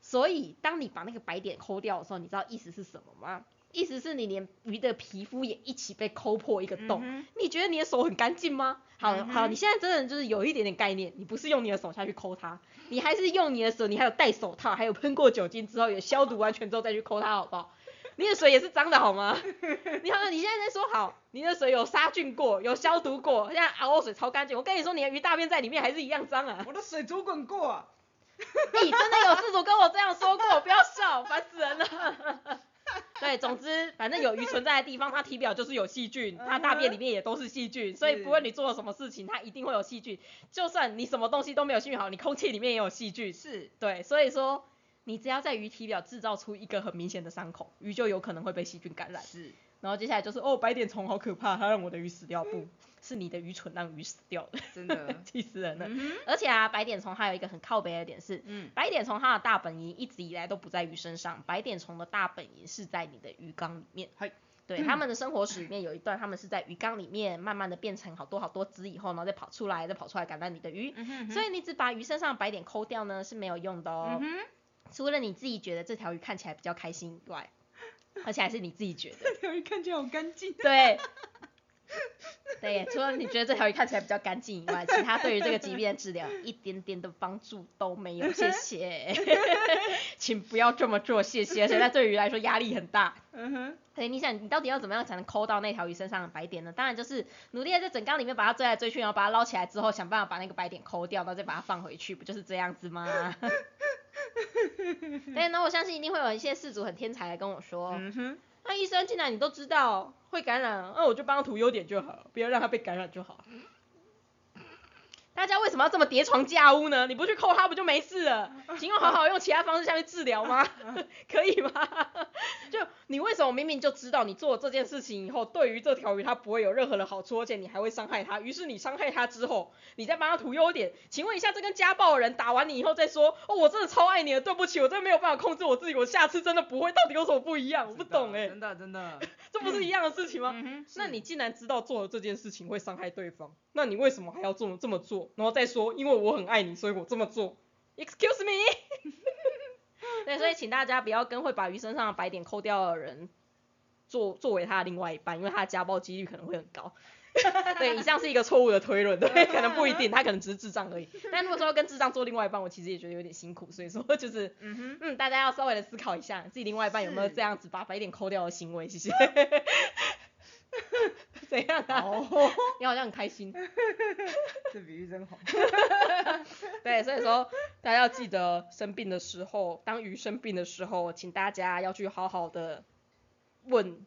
所以当你把那个白点抠掉的时候，你知道意思是什么吗？意思是你连鱼的皮肤也一起被抠破一个洞。嗯你觉得你的手很干净吗？好、嗯好，你现在真的就是有一点点概念，你不是用你的手下去抠它，你还是用你的手，你还有戴手套，还有喷过酒精之后，也消毒完全之后再去抠它，好不好？(laughs) 你的水也是脏的好吗？(laughs) 你好，你现在在说好，你的水有杀菌过，有消毒过，现在 RO 水超干净。我跟你说，你的鱼大便在里面还是一样脏啊！我的水煮滚过啊，(laughs) 你真的有事主跟我这样说过，不要笑，烦死人了。(laughs) 对，总之，反正有鱼存在的地方，它体表就是有细菌，它大便里面也都是细菌，所以不论你做了什么事情，它一定会有细菌。就算你什么东西都没有细菌好，你空气里面也有细菌。是，对，所以说你只要在鱼体表制造出一个很明显的伤口，鱼就有可能会被细菌感染。是，然后接下来就是哦，白点虫好可怕，它让我的鱼死掉。不 (laughs) 是你的愚蠢让鱼死掉了，真的 (laughs) 气死人了。嗯而且啊，白点虫还有一个很靠北的点是，嗯，白点虫它的大本营一直以来都不在鱼身上，白点虫的大本营是在你的鱼缸里面。嗨对，他们的生活史里 (clears throat) 面有一段，他们是在鱼缸里面慢慢的变成好多好多只以后，然后再跑出来，再跑出来感染你的鱼。嗯哼所以你只把鱼身上的白点抠掉呢是没有用的哦。嗯，除了你自己觉得这条鱼看起来比较开心以外，(laughs) 而且还是你自己觉得。(laughs) 这条鱼看起来好干净，对，(laughs) 对，除了你觉得这条鱼看起来比较干净以外，其他对于这个疾病的治疗一点点的帮助都没有，谢谢，(laughs) 请不要这么做，谢谢。而且那对鱼来说压力很大。嗯哼，所以你想，你到底要怎么样才能抠到那条鱼身上的白点呢？当然就是努力的在整缸里面把它追来追去，然后把它捞起来之后，想办法把那个白点抠掉，然后再把它放回去，不就是这样子吗？(laughs) 对，那我相信一定会有一些事主很天才的跟我说，嗯哼，那医生进来你都知道会感染，那我就帮他涂优点就好，不要让他被感染就好。大家为什么要这么叠床架屋呢？你不去扣他不就没事了？(laughs) 请用好好用其他方式下去治疗吗？(laughs) 可以吗？(laughs) 就你为什么明明就知道你做了这件事情以后，对于这条鱼它不会有任何的好处，而且你还会伤害它，于是你伤害它之后，你再帮它涂优点。请问一下，这跟家暴的人打完你以后再说，哦，我真的超爱你的，对不起，我真的没有办法控制我自己，我下次真的不会，到底有什么不一样？我不懂哎、真的真的，这不是一样的事情吗？嗯，那你既然知道做了这件事情会伤害对方，那你为什么还要这么这么做？然后再说，因为我很爱你，所以我这么做。Excuse me。(laughs) 对，所以请大家不要跟会把鱼身上的白点抠掉的人作作为他的另外一半，因为他的家暴几率可能会很高。(laughs) 对，以上是一个错误的推论，对，可能不一定，他可能只是智障而已。但如果说跟智障做另外一半，我其实也觉得有点辛苦，所以说就是，(laughs) 嗯哼，嗯，大家要稍微的思考一下，自己另外一半有没有是这样子把白点抠掉的行为，谢谢。怎样啊？哦，(laughs) 你好像很开心。(laughs) 这比喻真好。(laughs) 对，所以说大家要记得生病的时候，当鱼生病的时候，请大家要去好好的问，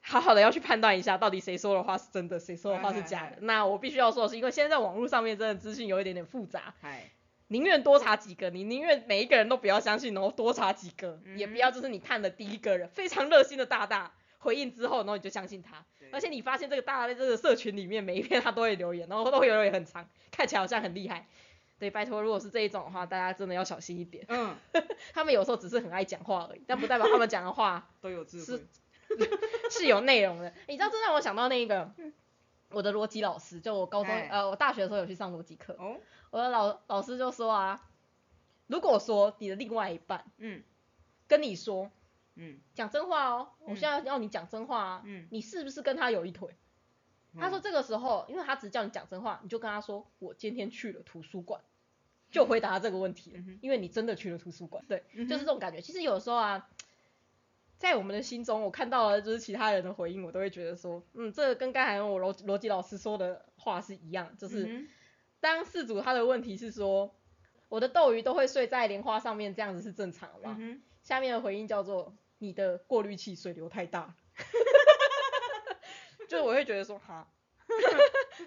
好好的要去判断一下，到底谁说的话是真的，谁说的话是假的。那我必须要说的是，因为现在在网络上面真的资讯有一点点复杂，嗨，宁愿多查几个，你宁愿每一个人都不要相信，然后多查几个，嗯也不要就是你看的第一个人非常热心的大大回应之后，然后你就相信他。而且你发现这个大家在这个社群里面每一篇他都会留言，然后都会留言很长，看起来好像很厉害。对，拜托，如果是这一种的话，大家真的要小心一点。嗯，(laughs) 他们有时候只是很爱讲话而已，但不代表他们讲的话 (laughs) 都有智是慧。(laughs) 是有内容的。你知道，这让我想到那个我的逻辑老师，就我高中哎呃我大学的时候有去上逻辑课，哦，我的老老师就说啊，如果说你的另外一半嗯跟你说嗯。讲真话哦，我嗯现在要你讲真话啊，嗯，你是不是跟他有一腿？他说这个时候，因为他只叫你讲真话，你就跟他说我今天去了图书馆，就回答这个问题了嗯哼，因为你真的去了图书馆，对，嗯就是这种感觉。其实有时候啊，在我们的心中，我看到了就是其他人的回应，我都会觉得说，嗯，这个跟刚才我逻逻辑老师说的话是一样，就是嗯当事主他的问题是说，我的斗鱼都会睡在莲花上面，这样子是正常的吗？下面的回应叫做你的过滤器水流太大，就是我会觉得说哈，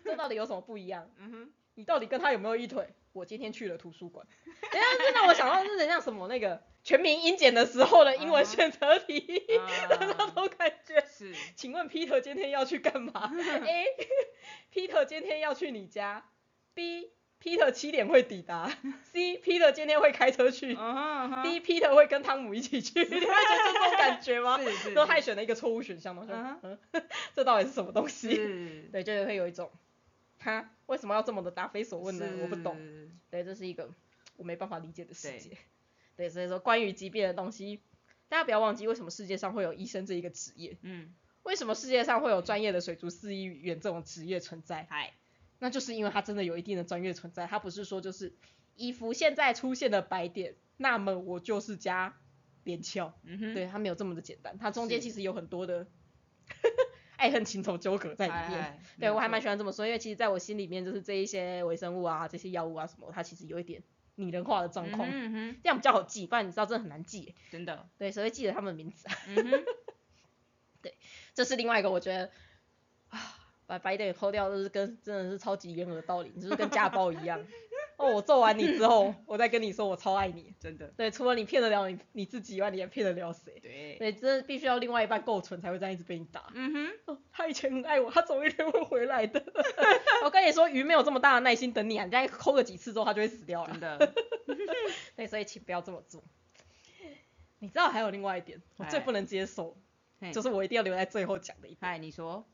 这到底有什么不一样？嗯哼，你到底跟他有没有一腿？我今天去了图书馆，哎呀，这让我想到是很像什么那个全民英检的时候的英文选择题的那种感觉。是，请问 Peter 今天要去干嘛？A. Peter 今天要去你家。B. Peter 七点会抵达。C. Peter 今天会开车去。D. Peter 会跟汤姆一起去。(laughs) 你会觉得这种感觉吗？是是然后他还选了一个错误选项嘛，就嗯嗯，这到底是什么东西？是，(laughs) 对，就会有一种，哈，为什么要这么的答非所问呢？我不懂。是。对，这是一个我没办法理解的世对界。对，所以说关于疾病的东西，大家不要忘记为什么世界上会有医生这一个职业，嗯，为什么世界上会有专业的水族饲养员这种职业存在？嗨，那就是因为它真的有一定的专业存在，它不是说就是衣服现在出现了白点，那么我就是加连翘，嗯哼，对，它没有这么的简单，它中间其实有很多的 (laughs) 爱恨情仇纠葛在里面。对我还蛮喜欢这么说，因为其实在我心里面，就是这一些微生物啊、这些药物啊什么，它其实有一点拟人化的状况，嗯哼，这样比较好记，不然你知道真的很难记。真的，对，谁会记得他们的名字啊？嗯 (laughs) 对，这是另外一个我觉得啊，把白点抠掉，就是跟真的是超级掩耳盗铃，就是跟家暴一样。哦，我揍完你之后，我再跟你说我超爱你。真的，对，除了你骗得了你你自己以外，你还骗得了谁？对，对，这必须要另外一半够纯才会这样一直被你打。嗯哼，哦，他以前很爱我，他总有一天会回来的。(laughs) 我跟你说，鱼没有这么大的耐心等你啊，你再抠个几次之后，它就会死掉了真。的，对，所以请不要这么做。你知道还有另外一点，我最哎不能接受，就是我一定要留在最后讲的一点。嗨，你说，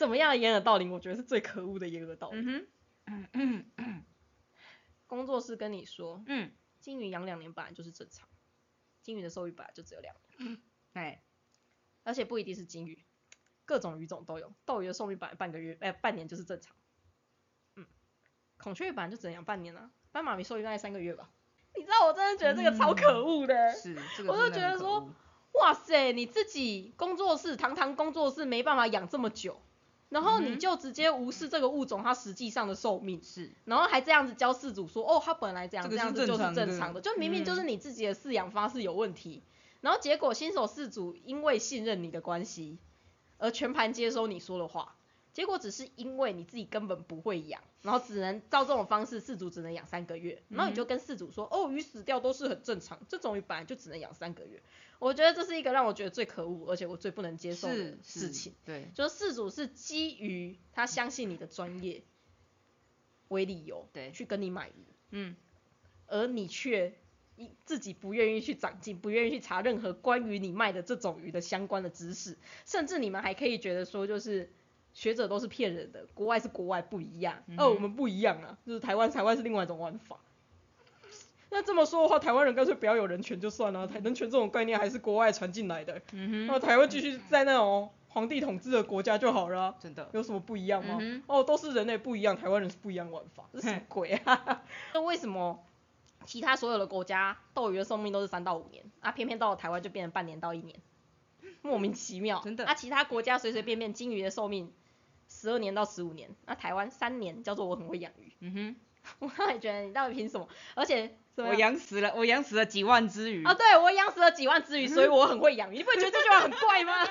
怎么样的掩耳盗铃，我觉得是最可恶的掩耳盗铃。嗯哼，嗯 (clears throat) 嗯工作室跟你说，嗯，金鱼养两年本来就是正常，金鱼的寿命本来就只有两年，哎，而且不一定是金鱼，各种鱼种都有。斗鱼的寿命本来半个月，哎、半年就是正常。嗯，孔雀鱼本来就只能养半年啊，斑马鱼寿命大概三个月吧。你知道我真的觉得这个超可恶的。是，这个我就觉得说哇塞，你自己工作室堂堂工作室没办法养这么久，然后你就直接无视这个物种它实际上的寿命，是，然后还这样子教饲主说，哦，它本来这样这个这样子就是正常的就明明就是嗯。你自己的饲养方式有问题，然后结果新手饲主因为信任你的关系，而全盘接收你说的话，结果只是因为你自己根本不会养，然后只能照这种方式，饲主只能养三个月，然后你就跟饲主说，哦，鱼死掉都是很正常，这种鱼本来就只能养三个月。我觉得这是一个让我觉得最可恶，而且我最不能接受的事情。对，就是饲主是基于他相信你的专业为理由，对去跟你买鱼，嗯，而你却一自己不愿意去长进，不愿意去查任何关于你卖的这种鱼的相关的知识，甚至你们还可以觉得说，就是学者都是骗人的，国外是国外不一样，嗯而、我们不一样啊，就是台湾台湾是另外一种玩法。那这么说的话，台湾人干脆不要有人权就算了，台人权这种概念还是国外传进来的，那台湾继续在那种皇帝统治的国家就好了啊、真的，有什么不一样吗？嗯哦，都是人类不一样，台湾人是不一样玩法，这是什么鬼啊？(laughs) 那为什么其他所有的国家斗鱼的寿命都是三到五年，啊，偏偏到了台湾就变成半年到一年？(laughs) 莫名其妙。真的那、其他国家随随便便金鱼的寿命十二年到十五年，那台湾三年，叫做我很会养鱼。嗯哼，(laughs) 我那也觉得你到底凭什么？而且我养死了，我养死了几万只鱼。啊，对我养死了几万只鱼，所以我很会养鱼。你不会觉得这句话很怪吗？(laughs)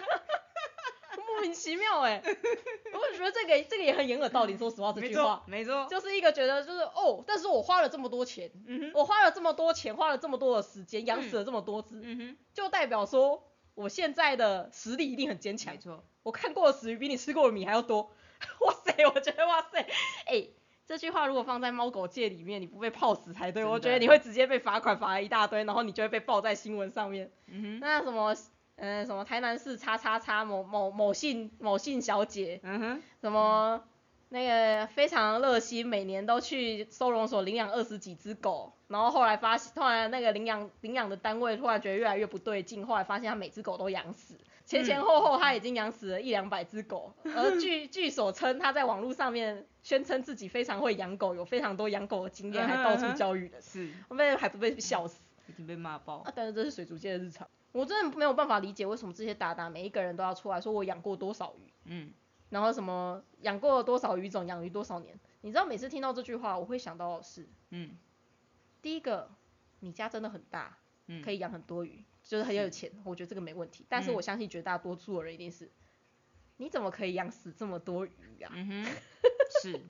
莫名其妙哎、我觉得这个这个也很掩耳盗铃。说实话，这句话，没错。就是一个觉得就是哦，但是我花了这么多钱，嗯哼，我花了这么多钱，花了这么多的时间，养死了这么多只，嗯哼，就代表说我现在的实力一定很坚强没。错。我看过的死鱼比你吃过的米还要多。(laughs) 哇塞，我觉得哇塞，哎、这句话如果放在猫狗界里面，你不被泡死才对。我觉得你会直接被罚款罚了一大堆，然后你就会被报在新闻上面。嗯哼，那什么，呃，什么台南市叉叉叉某某某姓某姓小姐，嗯哼，什么那个非常热心，每年都去收容所领养二十几只狗，然后后来发现，突然那个领养领养的单位突然觉得越来越不对劲，后来发现他每只狗都养死，前前后后他已经养死了一两百只狗，而据 (laughs) 据所称，他在网络上面宣称自己非常会养狗，有非常多养狗的经验，还到处教育人，是，后面还不被笑死。已经被骂爆啊，。但是这是水族界的日常，我真的没有办法理解为什么这些达达每一个人都要出来说我养过多少鱼，嗯，然后什么养过多少鱼种，养鱼多少年。你知道每次听到这句话，我会想到的是，嗯，第一个，你家真的很大，嗯可以养很多鱼，就是很有钱，我觉得这个没问题。但是嗯我相信绝大多数的人一定是，你怎么可以养死这么多鱼啊？(laughs) 嗯哼，是，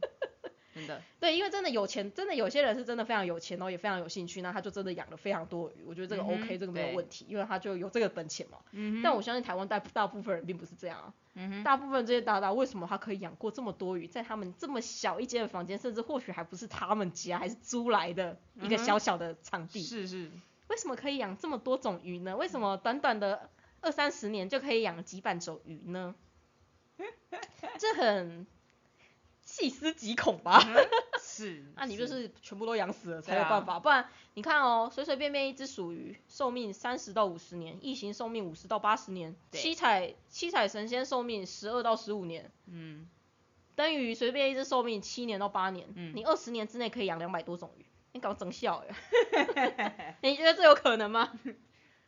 真的。(laughs) 对，因为真的有钱，真的有些人是真的非常有钱，然后也非常有兴趣，那他就真的养了非常多的鱼，我觉得这个 OK，、这个没有对问题，因为他就有这个本钱嘛。但我相信台湾大大部分人并不是这样啊，大部分这些大大为什么他可以养过这么多鱼，在他们这么小一间的房间，甚至或许还不是他们家，还是租来的一个小小的场地，是是，为什么可以养这么多种鱼呢？为什么短短的二三十年就可以养几百种鱼呢？(laughs) 这很细思极恐吧？是。那、(laughs) 你就是全部都养死了才有办法，不然你看哦，随随便便一只鼠鱼寿命三十到五十年，异形寿命五十到八十年，七彩七彩神仙寿命十二到十五年，嗯，灯鱼随便一只寿命七年到八年，嗯你二十年之内可以养两百多种鱼，你搞整笑呀？(laughs) 你觉得这有可能吗？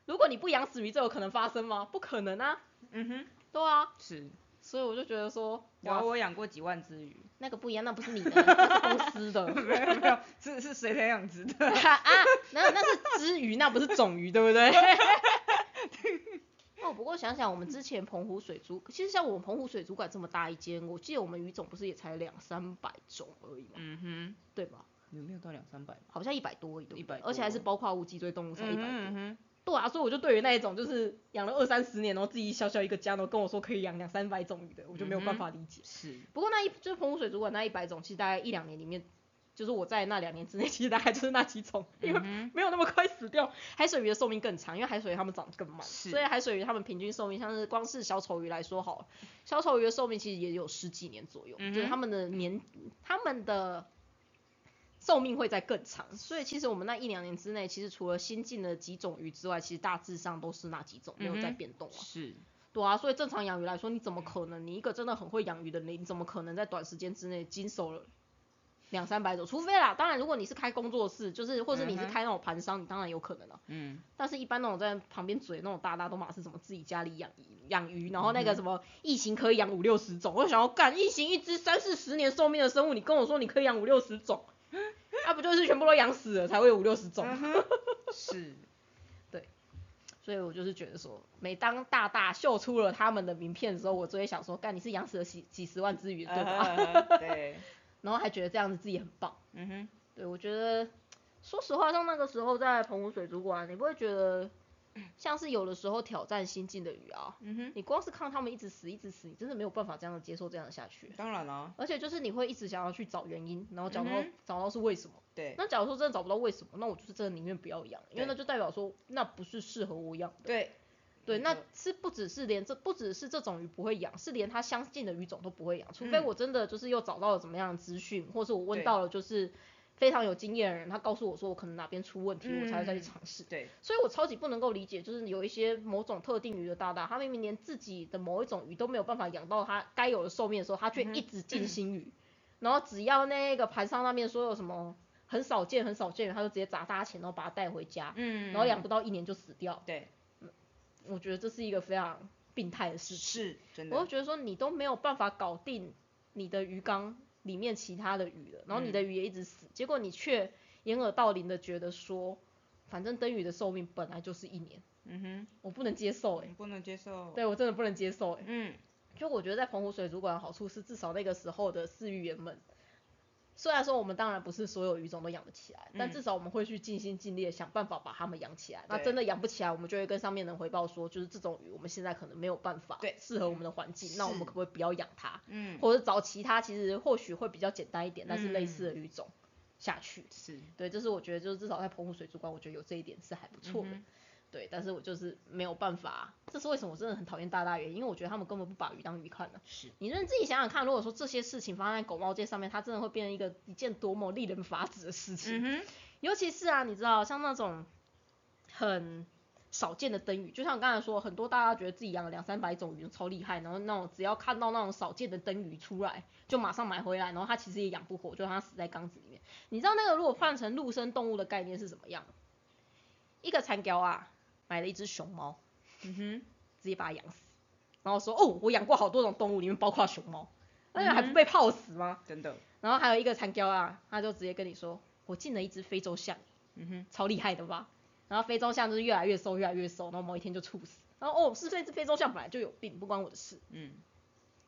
如果你不养死鱼，这有可能发生吗？不可能啊，嗯哼，对啊，是。所以我就觉得说，然后，我养过几万只鱼，那个不一样，那不是你 (laughs) 的，那是公司的。没有没有，是是谁的养殖的？(laughs) 啊，那那是只鱼，那不是种鱼，对不对？哦，不过想想我们之前澎湖水族，其实像我们澎湖水族馆这么大一间，我记得我们鱼种不是也才两三百种而已嘛，嗯哼，对吧？有没有到两三百？好像一百多而已，对不对100而且还是包括无脊椎动物才一百多。嗯哼，对啊，所以我就对于那一种就是养了二三十年，然后自己小小一个家，然后跟我说可以养两三百种鱼的，我就没有办法理解。是，不过那一就是澎湖水族馆那一百种，其实大概一两年里面，就是我在那两年之内，其实大概就是那几种，因为没有那么快死掉。海水鱼的寿命更长，因为海水鱼它们长得更慢，所以海水鱼它们平均寿命，像是光是小丑鱼来说好了，小丑鱼的寿命其实也有十几年左右，嗯就是它们的年，它们的。寿命会再更长，所以其实我们那一两年之内，其实除了新进的几种鱼之外，其实大致上都是那几种，没有在变动啊。是，对啊，所以正常养鱼来说，你怎么可能？你一个真的很会养鱼的人，你怎么可能在短时间之内经手了两三百种？除非啦，当然如果你是开工作室，就是或是你是开那种盘商，你当然有可能啊。嗯，但是一般那种在旁边嘴那种大大都马是什么自己家里养养鱼，然后那个什么异形可以养五六十种，我想要干异形一只三四十年寿命的生物，你跟我说你可以养五六十种，那、(laughs) 不就是全部都养死了才会有五六十种？(laughs) 是，所以我就是觉得说，每当大大秀出了他们的名片的时候，我就会想说，干你是养死了几几十万只鱼，对吧？(laughs) 对，然后还觉得这样子自己很棒。嗯哼，对我觉得，说实话，像那个时候在澎湖水族馆，你不会觉得像是有的时候挑战新进的鱼啊，嗯哼，你光是看他们一直死一直死，你真的没有办法这样的接受这样的下去。当然啦，而且就是你会一直想要去找原因，然后找到、嗯找到是为什么。对，那假如说真的找不到为什么，那我就是真的宁愿不要养，因为那就代表说那不是适合我养的。对，对，那是不只是连这不只是这种鱼不会养，是连它相近的鱼种都不会养，除非嗯我真的就是又找到了怎么样的资讯，或是我问到了就是非常有经验的人，他告诉我说我可能哪边出问题，我才会再去嗯尝试。对，所以我超级不能够理解，就是有一些某种特定鱼的大大，他明明连自己的某一种鱼都没有办法养到它该有的寿命的时候，他却一直进新鱼，然后只要那个盘上那边说有什么很少见很少见的，他就直接砸大钱，然后把它带回家，嗯，然后养不到一年就死掉。对，我觉得这是一个非常病态的事情。是真的，我会觉得说你都没有办法搞定你的鱼缸里面其他的鱼了，然后你的鱼也一直死，结果你却掩耳盗铃的觉得说，反正灯鱼的寿命本来就是一年，嗯哼我不能接受哎、欸，不能接受，对我真的不能接受哎、嗯，就我觉得在澎湖水族馆的好处是，至少那个时候的饲鱼员们，虽然说我们当然不是所有鱼种都养得起来，但嗯至少我们会去尽心尽力的想办法把它们养起来。那真的养不起来，我们就会跟上面人回报说，就是这种鱼我们现在可能没有办法对适合我们的环境，那我们可不可以不要养它？嗯，或者找其他其实或许会比较简单一点，但是类似嗯的鱼种下去。是，对，这是我觉得就是至少在澎湖水族馆，我觉得有这一点是还不错的。对，但是我就是没有办法，这是为什么我真的很讨厌大大原因，因为我觉得他们根本不把鱼当鱼看呢、是，你认自己想想看，如果说这些事情发生在狗猫界上面，它真的会变成一个一件多么令人发指的事情。嗯哼，尤其是啊，你知道像那种很少见的灯鱼，就像我刚才说，很多大家觉得自己养了两三百种鱼超厉害，然后那种只要看到那种少见的灯鱼出来，就马上买回来，然后它其实也养不活，就让它死在缸子里面。你知道那个如果换成陆生动物的概念是什么样？一个蚕蛟啊，买了一只熊猫，嗯哼，直接把它养死，然后说哦，我养过好多种动物，里面包括熊猫，那个还嗯不被泡死吗？真的，然后还有一个蚕蛟啊，他就直接跟你说，我进了一只非洲象，嗯哼，超厉害的吧？然后非洲象就是越来越瘦，越来越瘦，然后某一天就猝死。然后哦，是这只非洲象本来就有病，不关我的事。嗯，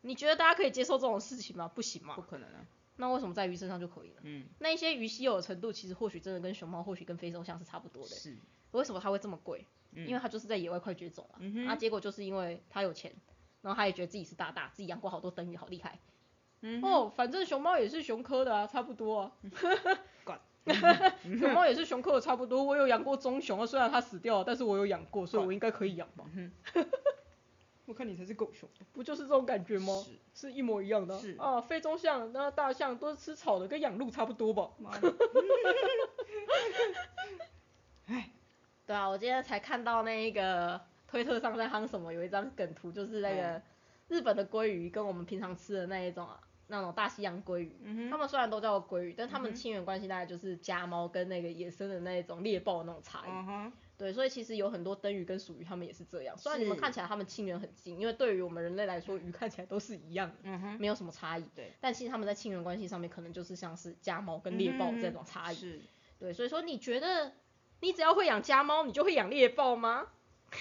你觉得大家可以接受这种事情吗？不行不？可能啊，那为什么在鱼身上就可以了？嗯，那一些鱼稀有的程度，其实或许真的跟熊猫，或许跟非洲象是差不多的。是，为什么它会这么贵？嗯因为他就是在野外快绝种了、嗯啊。结果就是因为他有钱，然后他也觉得自己是大大，自己养过好多灯鱼，好厉害。嗯，哦，反正熊猫也是熊科的啊，差不多啊。(laughs) 管 (laughs) 熊猫也是熊科的差不多，我有养过棕熊啊，虽然它死掉了，但是我有养过，所以我应该可以养吧？(laughs) 我看你才是狗熊，不就是这种感觉吗？是是一模一样的啊。是啊，非洲象、那大象都是吃草的，跟养鹿差不多吧？妈的，对啊，我今天才看到那个推特上在夯什么，有一张梗图，就是那个嗯日本的鲑鱼跟我们平常吃的那一种啊，那种大西洋鲑鱼，嗯哼，他们虽然都叫鲑鱼，但他们亲缘关系大概就是家猫跟那个野生的那一种猎豹那种差异。嗯哼，对，所以其实有很多灯鱼跟鼠鱼，它们也是这样。虽然你们看起来它们亲缘很近，因为对于我们人类来说，鱼看起来都是一样的，嗯哼，没有什么差异。对，但其实它们在亲缘关系上面，可能就是像是家猫跟猎豹这种差异。是，对，所以说你觉得你只要会养家猫，你就会养猎豹吗？(laughs)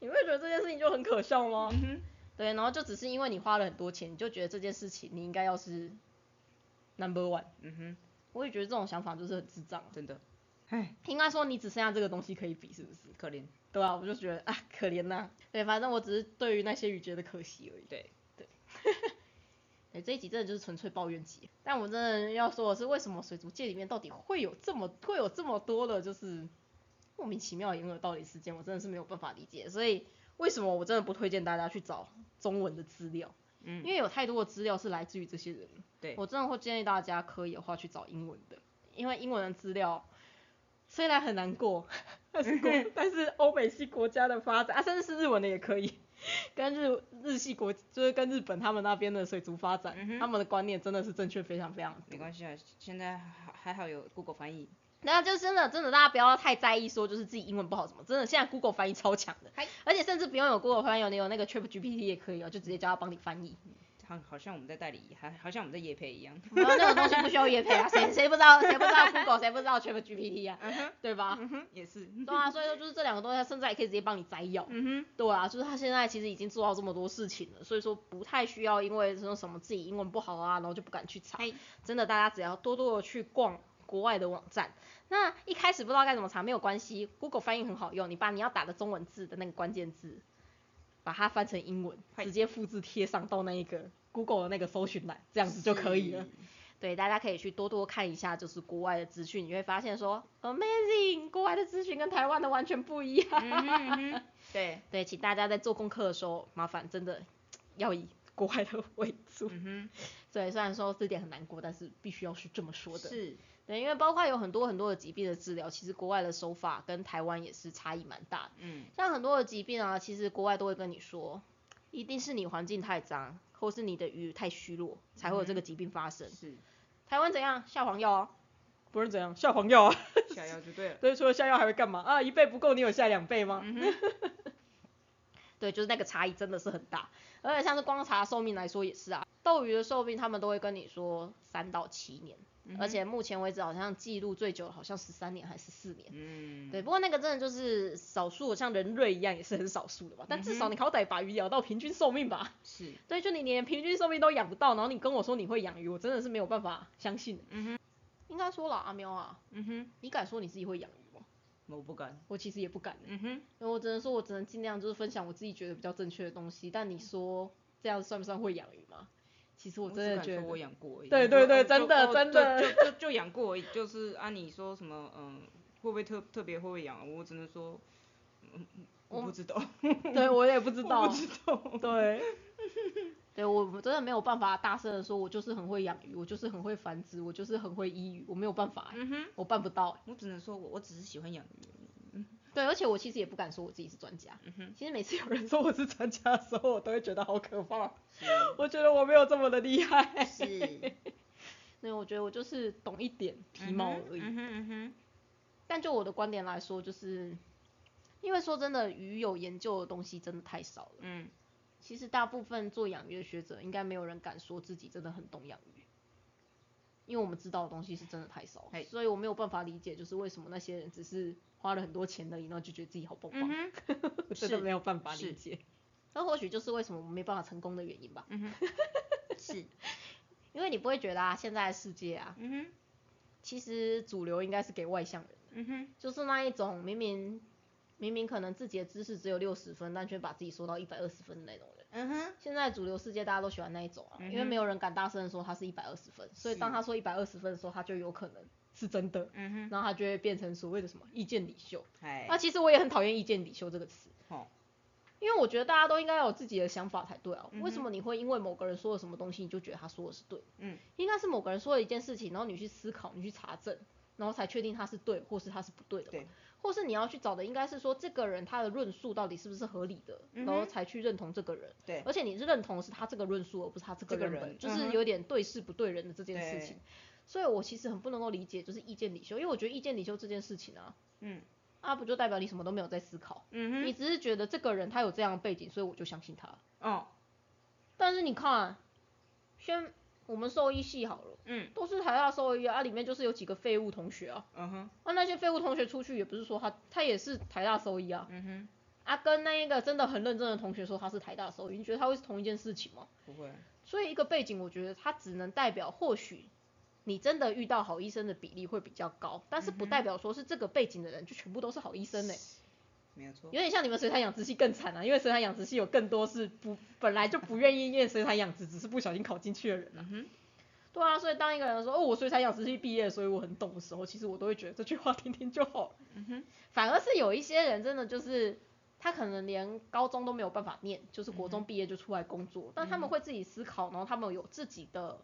你会觉得这件事情就很可笑吗？嗯，对，然后就只是因为你花了很多钱，你就觉得这件事情你应该要是 number one。嗯哼，我也觉得这种想法就是很智障。真的，唉，应该说你只剩下这个东西可以比，是不是？可怜，对啊，我就觉得啊，可怜呐、对，反正我只是对于那些鱼觉得可惜而已。对，对，这一集真的就是纯粹抱怨集。但我真的要说的是，为什么水族界里面到底会有这么会有这么多的，就是莫名其妙的掩耳盗铃事件，我真的是没有办法理解。所以为什么我真的不推荐大家去找中文的资料？嗯因为有太多的资料是来自于这些人。对我真的会建议大家可以的话去找英文的，因为英文的资料虽然很难过，(laughs) 但是国 (laughs) 但是欧美系国家的发展啊，甚至是日文的也可以，跟日日系国就是跟日本他们那边的水族发展，嗯他们的观念真的是正确非常非常多。没关系啊，现在还还好有 Google 翻译，那就真的真的大家不要太在意说就是自己英文不好什么，真的现在 Google 翻译超强的嗨，而且甚至不用有 Google 翻译，你有那个 Chat GPT 也可以哦，就直接叫他帮你翻译。好好像我们在代理，还好像我们在夜配一样，然后那个东西不需要夜配啊，谁谁不知道谁不知道 (laughs) Google 谁不知道 Chat GPT 啊，嗯，对吧？嗯哼，也是，对啊，所以说就是这两个东西，它甚至还可以直接帮你摘要。嗯哼，对啊，就是它现在其实已经做到这么多事情了，所以说不太需要因为说什么自己英文不好啊，然后就不敢去查。真的，大家只要多多的去逛国外的网站。那一开始不知道该怎么查没有关系，Google 翻译很好用，你把你要打的中文字的那个关键字，把它翻成英文，直接复制贴上到那一个 Google 的那个搜寻栏，这样子就可以了。对，大家可以去多多看一下，就是国外的资讯，你会发现说，amazing，国外的资讯跟台湾的完全不一样。对，对，请大家在做功课的时候，麻烦真的要以国外的为主。嗯对，虽然说这点很难过，但是必须要是这么说，的。是，对，因为包括有很多很多的疾病的治疗，其实国外的手法跟台湾也是差异蛮大的。嗯，像很多的疾病啊，其实国外都会跟你说，一定是你环境太脏，或是你的鱼太虚弱，才会有这个疾病发生。是，台湾怎样？下黄药啊？不是怎样？下黄药啊？下药就对了。对，除了下药还会干嘛啊？一倍不够，你有下两倍吗？(laughs) 对，就是那个差异真的是很大，而且像是光查寿命来说也是啊，斗鱼的寿命他们都会跟你说三到七年，嗯而且目前为止好像记录最久好像十三年还是四年。嗯，对，不过那个真的就是少数，像人类一样也是很少数的吧。但至少你好歹把鱼养到平均寿命吧。是，(laughs) 对，就你连平均寿命都养不到，然后你跟我说你会养鱼，我真的是没有办法相信。嗯哼，应该说了，阿喵啊，嗯哼，你敢说你自己会养鱼吗？我不敢。我其实也不敢、欸，嗯哼，因为我只能说我只能尽量就是分享我自己觉得比较正确的东西。但你说这样算不算会养鱼吗？其实我真的觉得，我养过而已。对对对真的真的就就就就养过而已，就是啊，你说什么嗯，会不会特特别会不会养？我只能说，嗯，我不知道，对我也不知 (laughs) 道我不，知道。对，(laughs) 对我真的没有办法大声的说，我就是很会养鱼，我就是很会繁殖，我就是很会医鱼，我没有办法欸、嗯哼，我办不到欸、我只能说我我只是喜欢养鱼。对，而且我其实也不敢说我自己是专家。嗯哼，其实每次有人说我是专家的时候，我都会觉得好可怕。我觉得我没有这么的厉害。是，所以我觉得我就是懂一点皮毛而已。嗯哼嗯哼但就我的观点来说，就是因为说真的，鱼有研究的东西真的太少了。嗯其实大部分做养鱼的学者，应该没有人敢说自己真的很懂养鱼，因为我们知道的东西是真的太少，所以我没有办法理解，就是为什么那些人只是花了很多钱而已，然后就觉得自己好棒棒，嗯哼我真的没有办法理解。那或许就是为什么我们没办法成功的原因吧，嗯哼，(laughs) 是，因为你不会觉得啊，现在的世界啊，嗯哼其实主流应该是给外向人的，嗯哼就是那一种明明明明可能自己的知识只有六十分，但却把自己说到一百二十分的那种人。嗯哼，现在主流世界大家都喜欢那一种啊，嗯哼。因为没有人敢大声的说他是一百二十分，所以当他说一百二十分的时候，他就有可能是真的，嗯哼，然后他就会变成所谓的什么意见领袖。哎那、，其实我也很讨厌意见领袖这个词，哦，因为我觉得大家都应该有自己的想法才对啊。嗯哼。为什么你会因为某个人说了什么东西，你就觉得他说的是对？嗯，应该是某个人说了一件事情，然后你去思考，你去查证，然后才确定他是对，或是他是不对的嘛。对或是你要去找的应该是说这个人他的论述到底是不是合理的，嗯然后才去认同这个人。对，而且你是认同的是他这个论述，而不是他这个人就是有点对事不对人的这件事情。所以我其实很不能够理解，就是意见领袖，因为我觉得意见领袖这件事情啊，嗯啊不就代表你什么都没有在思考，嗯哼，你只是觉得这个人他有这样的背景，所以我就相信他。哦，但是你看，先我们兽医系好了，嗯。都是台大兽医啊，啊里面就是有几个废物同学啊，嗯哼，啊那些废物同学出去也不是说他他也是台大兽医啊，嗯哼，啊跟那一个真的很认真的同学说他是台大兽医，你觉得他会是同一件事情吗？不会，所以一个背景，我觉得它只能代表或许你真的遇到好医生的比例会比较高，但是不代表说是这个背景的人就全部都是好医生呢、没有错有，点像你们水产养殖系更惨啊，因为水产养殖系有更多是不本来就不愿意念水产养殖，只是不小心考进去的人啊。嗯哼，对啊，所以当一个人说哦我水产养殖系毕业，所以我很懂的时候，其实我都会觉得这句话听听就好。嗯哼，反而是有一些人真的就是他可能连高中都没有办法念，就是国中毕业就出来工作，但他们会自己思考，然后他们有自己的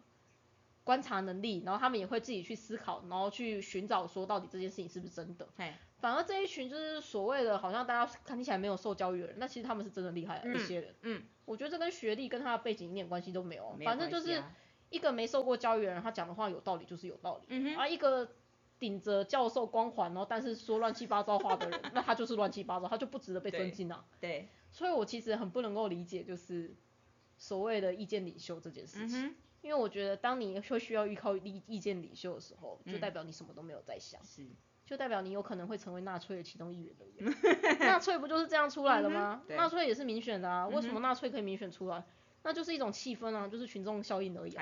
观察能力，然后他们也会自己去思考，然后去寻找说到底这件事情是不是真的。嘿，反而这一群就是所谓的好像大家看起来没有受教育的人，那其实他们是真的厉害一些人。嗯，我觉得这跟学历跟他的背景一点关系都没有，没有反正就是一个没受过教育的人，他讲的话有道理就是有道理。嗯哼，啊，一个顶着教授光环，然后但是说乱七八糟话的人，(laughs) 那他就是乱七八糟，他就不值得被尊敬啊。对，所以我其实很不能够理解，就是所谓的意见领袖这件事情，因为我觉得当你会需要依靠意意见领袖的时候，就嗯代表你什么都没有在想，是，就代表你有可能会成为纳粹的其中一员而已。(laughs) 纳粹不就是这样出来的吗纳粹也是民选的啊，为什嗯么纳粹可以民选出来？那就是一种气氛啊，就是群众效应而已、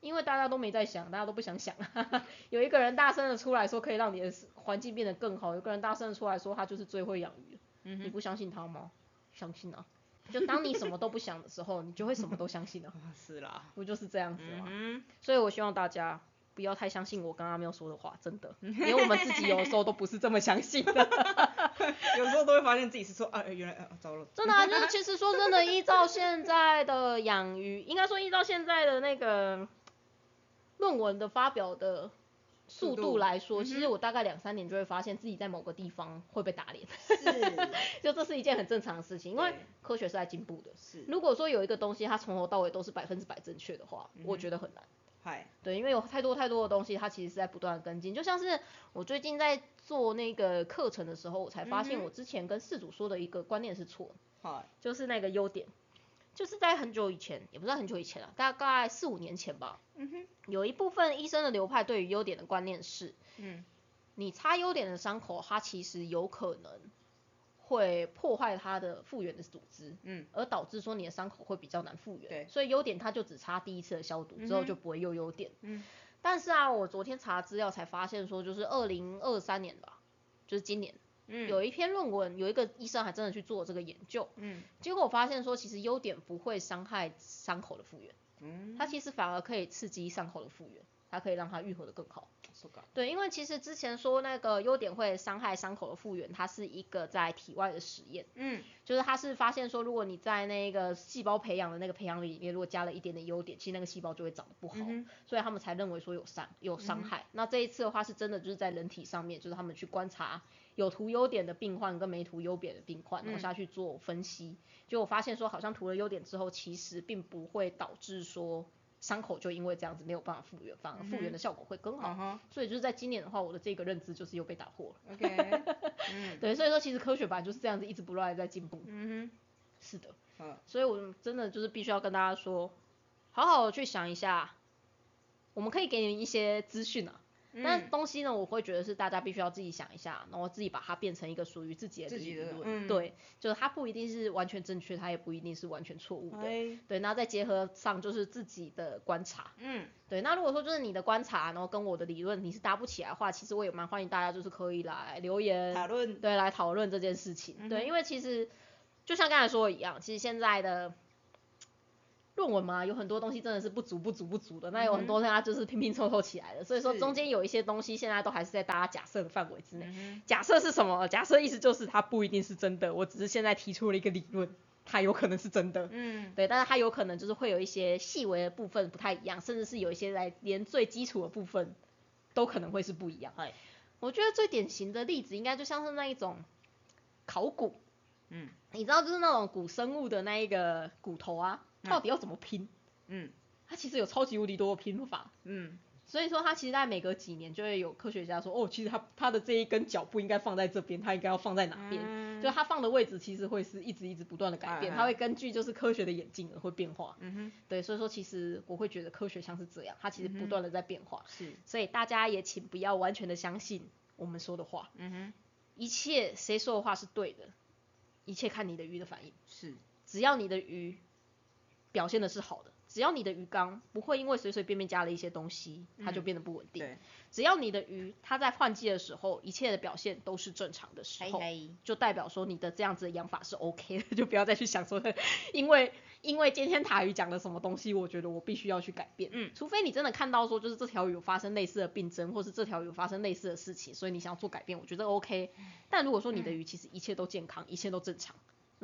因为大家都没在想，大家都不想想。(laughs) 有一个人大声的出来说可以让你的环境变得更好，有个人大声的出来说他就是最会养鱼的，嗯，你不相信他吗？相信啊！就当你什么都不想的时候，你就会什么都相信啊，啊 (laughs) 是啦，不就是这样子吗？嗯所以我希望大家不要太相信我刚刚没有说的话，真的，连我们自己有时候都不是这么相信的。哼，(laughs) 有时候都会发现自己是错啊，原来啊糟了，真的啊，就是其实说真的，依照现在的养鱼，应该说依照现在的那个论文的发表的速速度度来说，嗯其实我大概两三年就会发现自己在某个地方会被打脸，是 (laughs) 就这是一件很正常的事情，因为科学是在进步的。是，如果说有一个东西它从头到尾都是百分之百正确的话，嗯我觉得很难。嗨，对，因为有太多太多的东西，它其实是在不断的跟进。就像是我最近在做那个课程的时候，我才发现我之前跟事主说的一个观念是错的，好，就是那个优点，就是在很久以前，也不是很久以前了，大概四五年前吧，嗯哼，有一部分医生的流派对于优点的观念是，嗯你擦优点的伤口，它其实有可能会破坏它的复原的组织，嗯，而导致说你的伤口会比较难复原。对所以优点它就只擦第一次的消毒，之后就不会又优点。嗯，但是啊，我昨天查资料才发现说，就是二零二三年吧，就是今年。嗯，有一篇论文，有一个医生还真的去做这个研究，嗯。结果我发现说，其实优点不会伤害伤口的复原，嗯，它其实反而可以刺激伤口的复原，它可以让它愈合的更好。そうか对，因为其实之前说那个优点会伤害伤口的复原，它是一个在体外的实验，嗯就是它是发现说，如果你在那个细胞培养的那个培养里面，如果加了一点点优点，其实那个细胞就会长得不好，嗯哼所以他们才认为说有伤有伤害。那这一次的话是真的就是在人体上面，就是他们去观察有涂优点的病患跟没涂优点的病患，然后嗯下去做分析，结果发现说好像涂了优点之后，其实并不会导致说 伤口就因为这样子没有办法复原，反而复原的效果会更好。嗯所以就是在今年的话，我的这个认知就是又被打破了。，OK，嗯 (laughs) 对，所以说其实科学本来就是这样子，一直不断的在进步。嗯是的，嗯，所以我真的就是必须要跟大家说，好好去想一下，我们可以给你们一些资讯啊，但嗯东西呢，我会觉得是大家必须要自己想一下，然后自己把它变成一个属于自己的理论。嗯对，就是它不一定是完全正确，它也不一定是完全错误的。哎，对，那再结合上就是自己的观察。嗯对，那如果说就是你的观察，然后跟我的理论你是搭不起来的话，其实我也蛮欢迎大家就是可以来留言，讨论，对，来讨论这件事情。嗯对，因为其实就像刚才说的一样，其实现在的论文嘛，有很多东西真的是不足、不足、不足的，那有很多它就是拼拼凑凑起来的，所以说中间有一些东西现在都还是在大家假设的范围之内。嗯假设是什么？假设意思就是它不一定是真的，我只是现在提出了一个理论，它有可能是真的。嗯对，但是它有可能就是会有一些细微的部分不太一样，甚至是有一些来连最基础的部分都可能会是不一样。嗨我觉得最典型的例子应该就像是那一种考古，嗯你知道就是那种古生物的那一个骨头啊，到底要怎么拼？嗯它其实有超级无敌多的拼法。嗯所以说，它其实在每隔几年就会有科学家说，哦，其实它它的这一根脚不应该放在这边，它应该要放在哪边？嗯就它放的位置其实会是一直一直不断的改变，它会根据就是科学的演进而会变化。嗯哼，对，所以说其实我会觉得科学像是这样，它其实不断的在变化。是，所以大家也请不要完全的相信我们说的话，嗯哼，一切谁说的话是对的，一切看你的鱼的反应。是，只要你的鱼表现的是好的，只要你的鱼缸不会因为随随便便加了一些东西，它就嗯变得不稳定。对，只要你的鱼它在换季的时候，一切的表现都是正常的时候，嘿嘿，就代表说你的这样子的养法是 OK 的，(laughs) 就不要再去想说，因为因为今天塔鱼讲了什么东西，我觉得我必须要去改变。嗯，除非你真的看到说，就是这条鱼有发生类似的病症，或是这条鱼有发生类似的事情，所以你想要做改变，我觉得 OK。但如果说你的鱼其实一切都健康，一切都正常，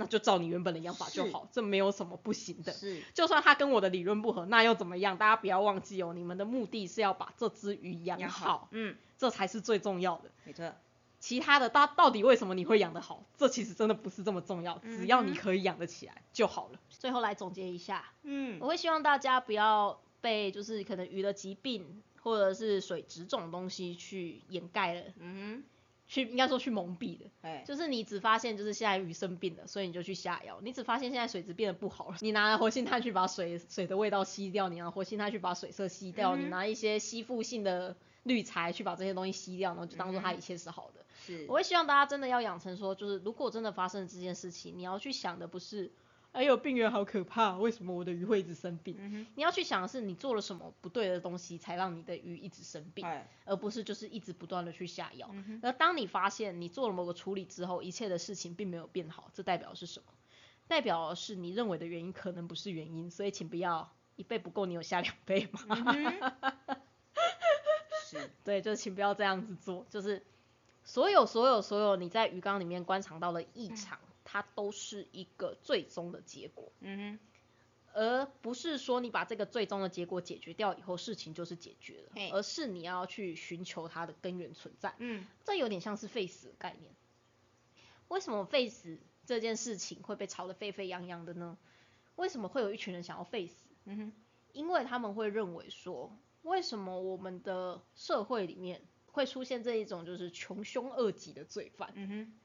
那就照你原本的养法就好，这没有什么不行的。是，就算它跟我的理论不合，那又怎么样？大家不要忘记哦，你们的目的是要把这只鱼养养好，嗯，这才是最重要的。没错，其他的，到到底为什么你会养得好？这其实真的不是这么重要，只要你可以养得起来就好了。最后来总结一下，嗯我会希望大家不要被就是可能鱼的疾病或者是水质这种东西去掩盖了，嗯去应该说去蒙蔽的。就是你只发现就是现在鱼生病了，所以你就去下药。你只发现现在水质变得不好了，你拿活性炭去把水水的味道吸掉，你拿活性炭去把水色吸掉，嗯你拿一些吸附性的滤材去把这些东西吸掉，然后就当做它一切是好的。是我，会希望大家真的要养成说，就是如果真的发生了这件事情，你要去想的不是，哎呦病源好可怕，为什么我的鱼会一直生病？嗯，你要去想的是你做了什么不对的东西，才让你的鱼一直生病，哎，而不是就是一直不断的去下药。嗯，而当你发现你做了某个处理之后，一切的事情并没有变好，这代表是什么？代表是你认为的原因可能不是原因，所以请不要一倍不够，你有下两倍嘛？嗯哼，(laughs) 是，对，就是请不要这样子做，就是所有所有所有你在鱼缸里面观察到的异常，它都是一个最终的结果，嗯而不是说你把这个最终的结果解决掉以后，事情就是解决了嘿，而是你要去寻求它的根源存在，。嗯，这有点像是废死的概念。为什么废死这件事情会被炒得沸沸扬扬的呢？为什么会有一群人想要废死？嗯哼，因为他们会认为说，为什么我们的社会里面会出现这一种就是穷凶恶极的罪犯。嗯哼，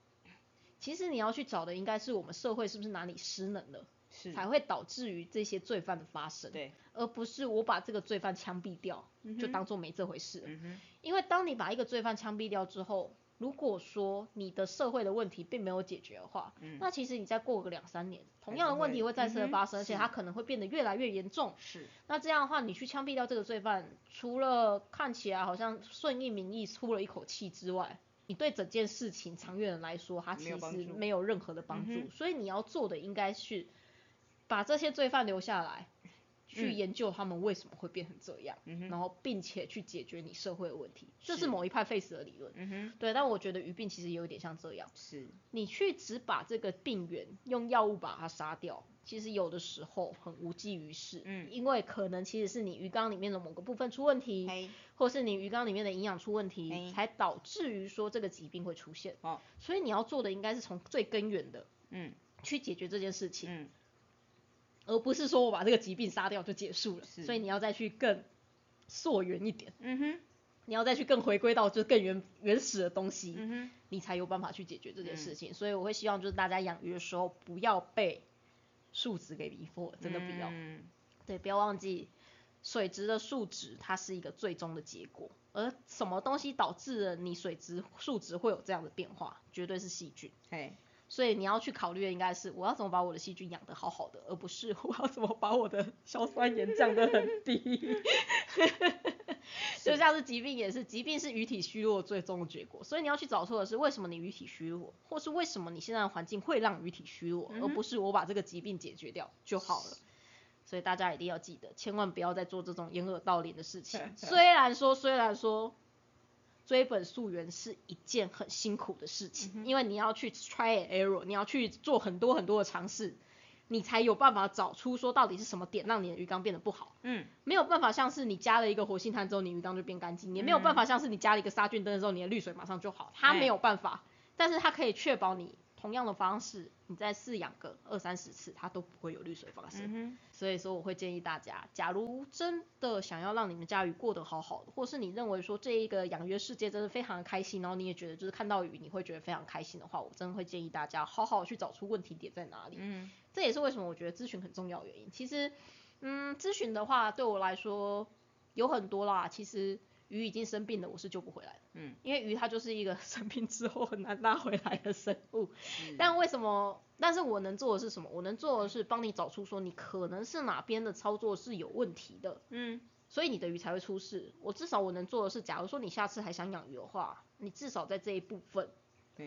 其实你要去找的应该是我们社会是不是哪里失能了，是，才会导致于这些罪犯的发生，对，而不是我把这个罪犯枪毙掉，就当做没这回事。因为当你把一个罪犯枪毙掉之后，如果说你的社会的问题并没有解决的话，嗯那其实你再过个两三年，同样的问题会会再次的发生，而且它可能会变得越来越严重。是，那这样的话，你去枪毙掉这个罪犯，除了看起来好像顺应民意出了一口气之外，你对整件事情长远来说，它其实没有任何的帮助。嗯所以你要做的应该是把这些罪犯留下来，去嗯研究他们为什么会变成这样，嗯，然后并且去解决你社会的问题。这是是某一派 face 的理论。嗯，对，但我觉得鱼病其实也有点像这样，是，你去只把这个病源用药物把它杀掉，其实有的时候很无济于事，嗯因为可能其实是你鱼缸里面的某个部分出问题，嘿，或是你鱼缸里面的营养出问题，哎才导致于说这个疾病会出现。哦，所以你要做的应该是从最根源的嗯去解决这件事情，嗯，而不是说我把这个疾病杀掉就结束了。是所以你要再去更溯源一点，嗯哼，你要再去更回归到就是更原原始的东西。嗯哼，你才有办法去解决这件事嗯情。所以我会希望就是大家养鱼的时候不要被数值给迷惑，真的不要。嗯对，不要忘记水质的数值它是一个最终的结果，而什么东西导致了你水质数值会有这样的变化，绝对是细菌。嘿，所以你要去考虑的应该是我要怎么把我的细菌养得好好的，而不是我要怎么把我的硝酸盐降得很低。(laughs) (laughs) 就像是疾病也是，疾病是鱼体虚弱最终的结果，所以你要去找出的是为什么你鱼体虚弱，或是为什么你现在的环境会让鱼体虚弱，嗯而不是我把这个疾病解决掉就好了。所以大家一定要记得，千万不要再做这种掩耳盗铃的事情。(laughs) 虽然说，虽然说追本溯源是一件很辛苦的事情，因为你要去 try and error，你要去做很多很多的尝试，你才有办法找出说到底是什么点让你的鱼缸变得不好。嗯，没有办法像是你加了一个活性炭之后，你鱼缸就变干净，也没有办法像是你加了一个杀菌灯之后，你的滤水马上就好，它哎没有办法，但是它可以确保你同样的方式，你再饲养个二三十次，它都不会有滤水发生。嗯，所以说我会建议大家，假如真的想要让你们家鱼过得好好的，或是你认为说这一个养鱼的世界真的非常的开心，然后你也觉得就是看到鱼你会觉得非常开心的话，我真的会建议大家好好去找出问题点在哪里。嗯这也是为什么我觉得咨询很重要的原因。其实，嗯，咨询的话对我来说有很多啦。其实鱼已经生病了，我是救不回来的。嗯，因为鱼它就是一个 (laughs) 生病之后很难拉回来的生物。是但为什么？但是我能做的是什么？我能做的是帮你找出说你可能是哪边的操作是有问题的，嗯所以你的鱼才会出事。我至少我能做的是，假如说你下次还想养鱼的话，你至少在这一部分对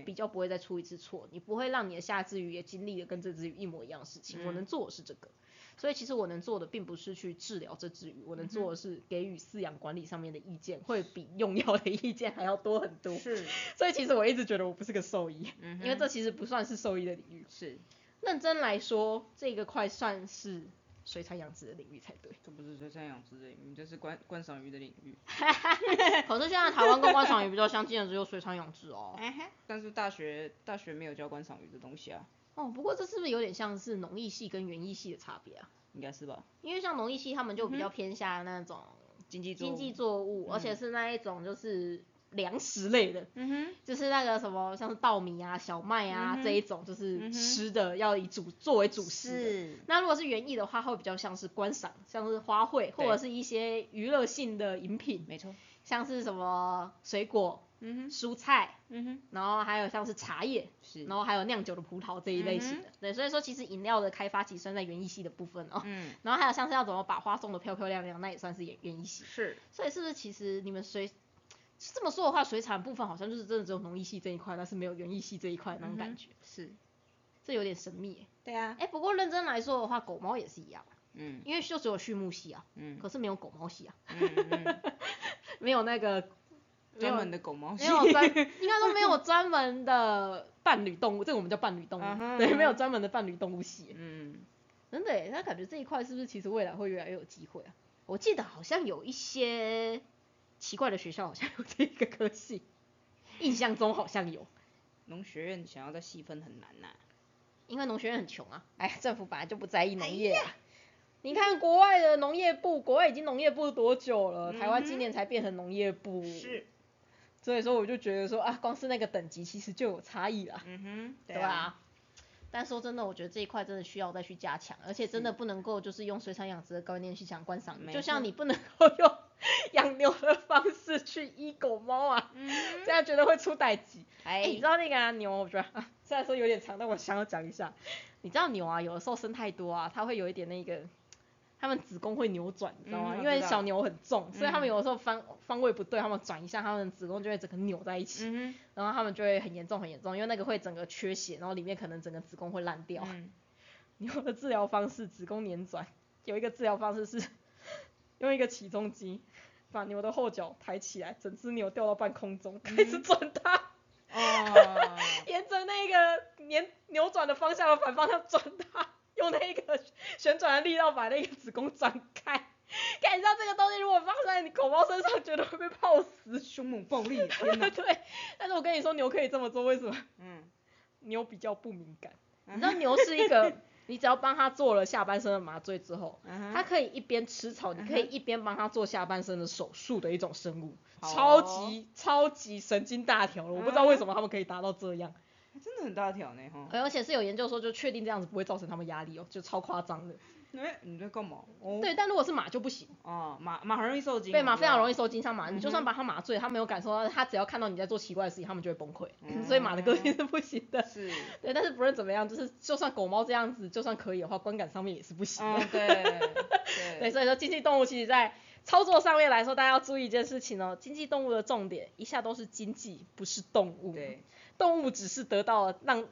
比较不会再出一次错，你不会让你的下只鱼也经历了跟这只鱼一模一样的事情。我能做的是这个，所以其实我能做的并不是去治疗这只鱼，我能做的是给予饲养管理上面的意见，会比用药的意见还要多很多。是所以其实我一直觉得我不是个兽医，嗯因为这其实不算是兽医的领域。是，认真来说，这个快算是水产养殖的领域才对。这不是水产养殖的领域，这是观观赏鱼的领域。(laughs) 可是现在台湾跟观赏鱼比较相近的只有水产养殖哦。但是大学大学没有教观赏鱼的东西啊，哦，不过这是不是有点像是农艺系跟园艺系的差别啊？应该是吧？因为像农艺系他们就比较偏向那种经济作物经济作物，而且是那一种就是粮食类的，嗯哼，就是那个什么像是稻米啊、小麦啊、嗯这一种，就是吃的要以主作为主食。是，那如果是园艺的话，它会比较像是观赏，像是花卉或者是一些娱乐性的饮品，没错。像是什么水果、嗯哼，蔬菜，嗯哼，然后还有像是茶叶，是。然，后还有酿酒的葡萄这一类型嗯的。对，所以说其实饮料的开发其实算在园艺系的部分哦。嗯，然后还有像是要怎么把花种的漂漂亮亮，那也算是园园艺系。是，所以是不是其实你们水这么说的话，水产部分好像就是真的只有农艺系这一块，但是没有园艺系这一块那种感觉，是，这有点神秘耶。对啊，哎、不过认真来说的话，狗猫也是一样，嗯因为就只有畜牧系啊，嗯可是没有狗猫系啊，嗯嗯，(laughs) 没有那个 (laughs) 专门的狗猫系没，有专，应该说没有专门的伴侣动物，这个我们叫伴侣动物嗯对，没有专门的伴侣动物系耶。嗯，真的耶，那感觉这一块是不是其实未来会越来越有机会啊？我记得好像有一些奇怪的学校好像有这个科系，(laughs) 印象中好像有，农学院想要再细分很难呐、因为农学院很穷啊，哎，政府本来就不在意农业啊。你看国外的农业部，国外已经农业部多久了？台湾今年才变成农业部。是，所以说我就觉得说啊，光是那个等级其实就有差异啦，嗯哼，对吧、但说真的，我觉得这一块真的需要再去加强，而且真的不能够就是用水产养殖的观念去想观赏鱼，就像你不能够用 (laughs) 养牛的方式去医狗猫啊，嗯 (laughs) 这样觉得会出歹疾。哎、哎你知道那个啊牛，我觉得啊，(laughs) 虽然说有点长，但我想要讲一下。你知道牛啊，有的时候生太多啊，它会有一点那个，它们子宫会扭转，你知道吗？因为小牛很重，所以他们嗯有的时候方方位不对，他们转一下，他们子宫就会整个扭在一起，嗯然后他们就会很严重很严重，因为那个会整个缺血，然后里面可能整个子宫会烂掉。(laughs) 牛的治疗方式，子宫扭转，有一个治疗方式是 (laughs) 用一个起重机把牛的后脚抬起来，整只牛掉到半空中，开始转它。哦，(laughs) 沿着那个扭扭转的方向的反方向转它，用那个旋转的力道把那个子宫张开。看，你知道这个东西如果放在你狗猫身上，绝对会被泡死。凶猛暴力，天哪，(laughs) 对，但是我跟你说，牛可以这么做，为什么？嗯，(laughs) 牛比较不敏感。你知道牛是一个，(laughs) 你只要帮它做了下半身的麻醉之后，嗯它可以一边吃草，你可以一边帮它做下半身的手术的一种生物，好超哦级超级神经大条了。我不知道为什么他们可以达到这样。真的很大条呢哈。而且是有研究说，就确定这样子不会造成他们压力哦，就超夸张的。哎，你在干嘛？哦，对，但如果是马就不行，哦，马马很容易受惊，对马非常容易，受惊像马，你就算把它麻醉，它没有感受到，它只要看到你在做奇怪的事情，它们就会崩溃。嗯所以马的个性是不行的。是，对，但是不论怎么样，就是就算狗猫这样子，就算可以的话，观感上面也是不行的。嗯，对，对，对，所以说经济动物其实在操作上面来说，大家要注意一件事情哦，经济动物的重点一下都是经济，不是动物。对，动物只是得到了让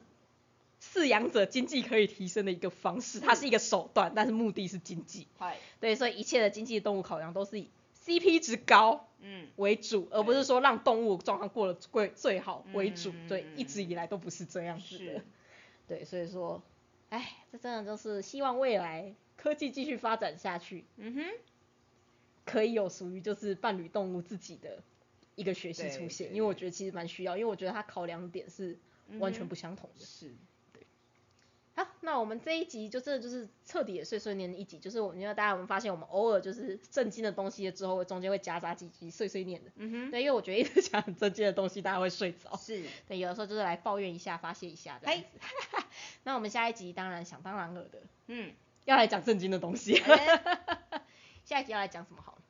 饲养者经济可以提升的一个方式，它是一个手段，但是目的是经济。对，所以一切的经济动物考量都是以 CP 值高嗯，为主，而不是说让动物状况过得最最好为主。对，一直以来都不是这样子的是。，对，所以说，哎，这真的就是希望未来科技继续发展下去，嗯哼，可以有属于就是伴侣动物自己的一个学期出现，因为我觉得其实蛮需要，因为我觉得它考量点是完全不相同的。是，好，那我们这一集就真的就是彻底的碎碎念的一集，就是我们因为大家有没有发现，我们偶尔就是震惊的东西之后，中间会夹杂几集碎碎念的。嗯哼，对，因为我觉得一直讲很震惊的东西，大家会睡着。是，对，有的时候就是来抱怨一下、发泄一下这样子。那我们下一集当然想当然尔的嗯，要来讲震惊的东西。哎 (laughs) 下一集要来讲什么好了？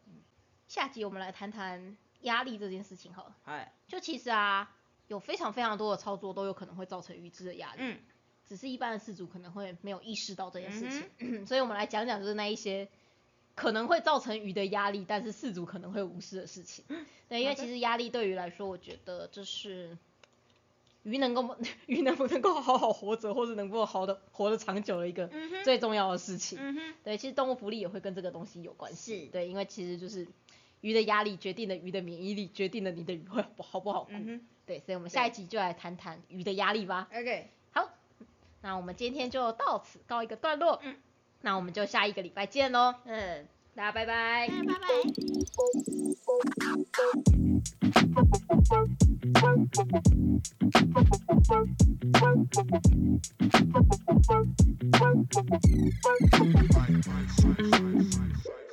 下集我们来谈谈压力这件事情好了。嗨，就其实啊，有非常非常多的操作都有可能会造成鱼只的压力。嗯，只是一般的饲主可能会没有意识到这件事情，(clears throat) 所以我们来讲讲就是那一些可能会造成鱼的压力，但是饲主可能会无视的事情。(laughs) 对，因为其实压力对鱼来说，我觉得这是鱼能够 (laughs) 鱼能不能够好好活着，或者能够好的活得长久的一个最重要的事情。嗯哼，对，其实动物福利也会跟这个东西有关系。是对，因为其实就是鱼的压力决定了鱼的免疫力，决定了你的鱼会好不好过。嗯对，所以我们下一集就来谈谈鱼的压力吧。，OK，好，那我们今天就到此告一个段落。嗯，那我们就下一个礼拜见喽，嗯，大家拜拜。拜拜。Bye.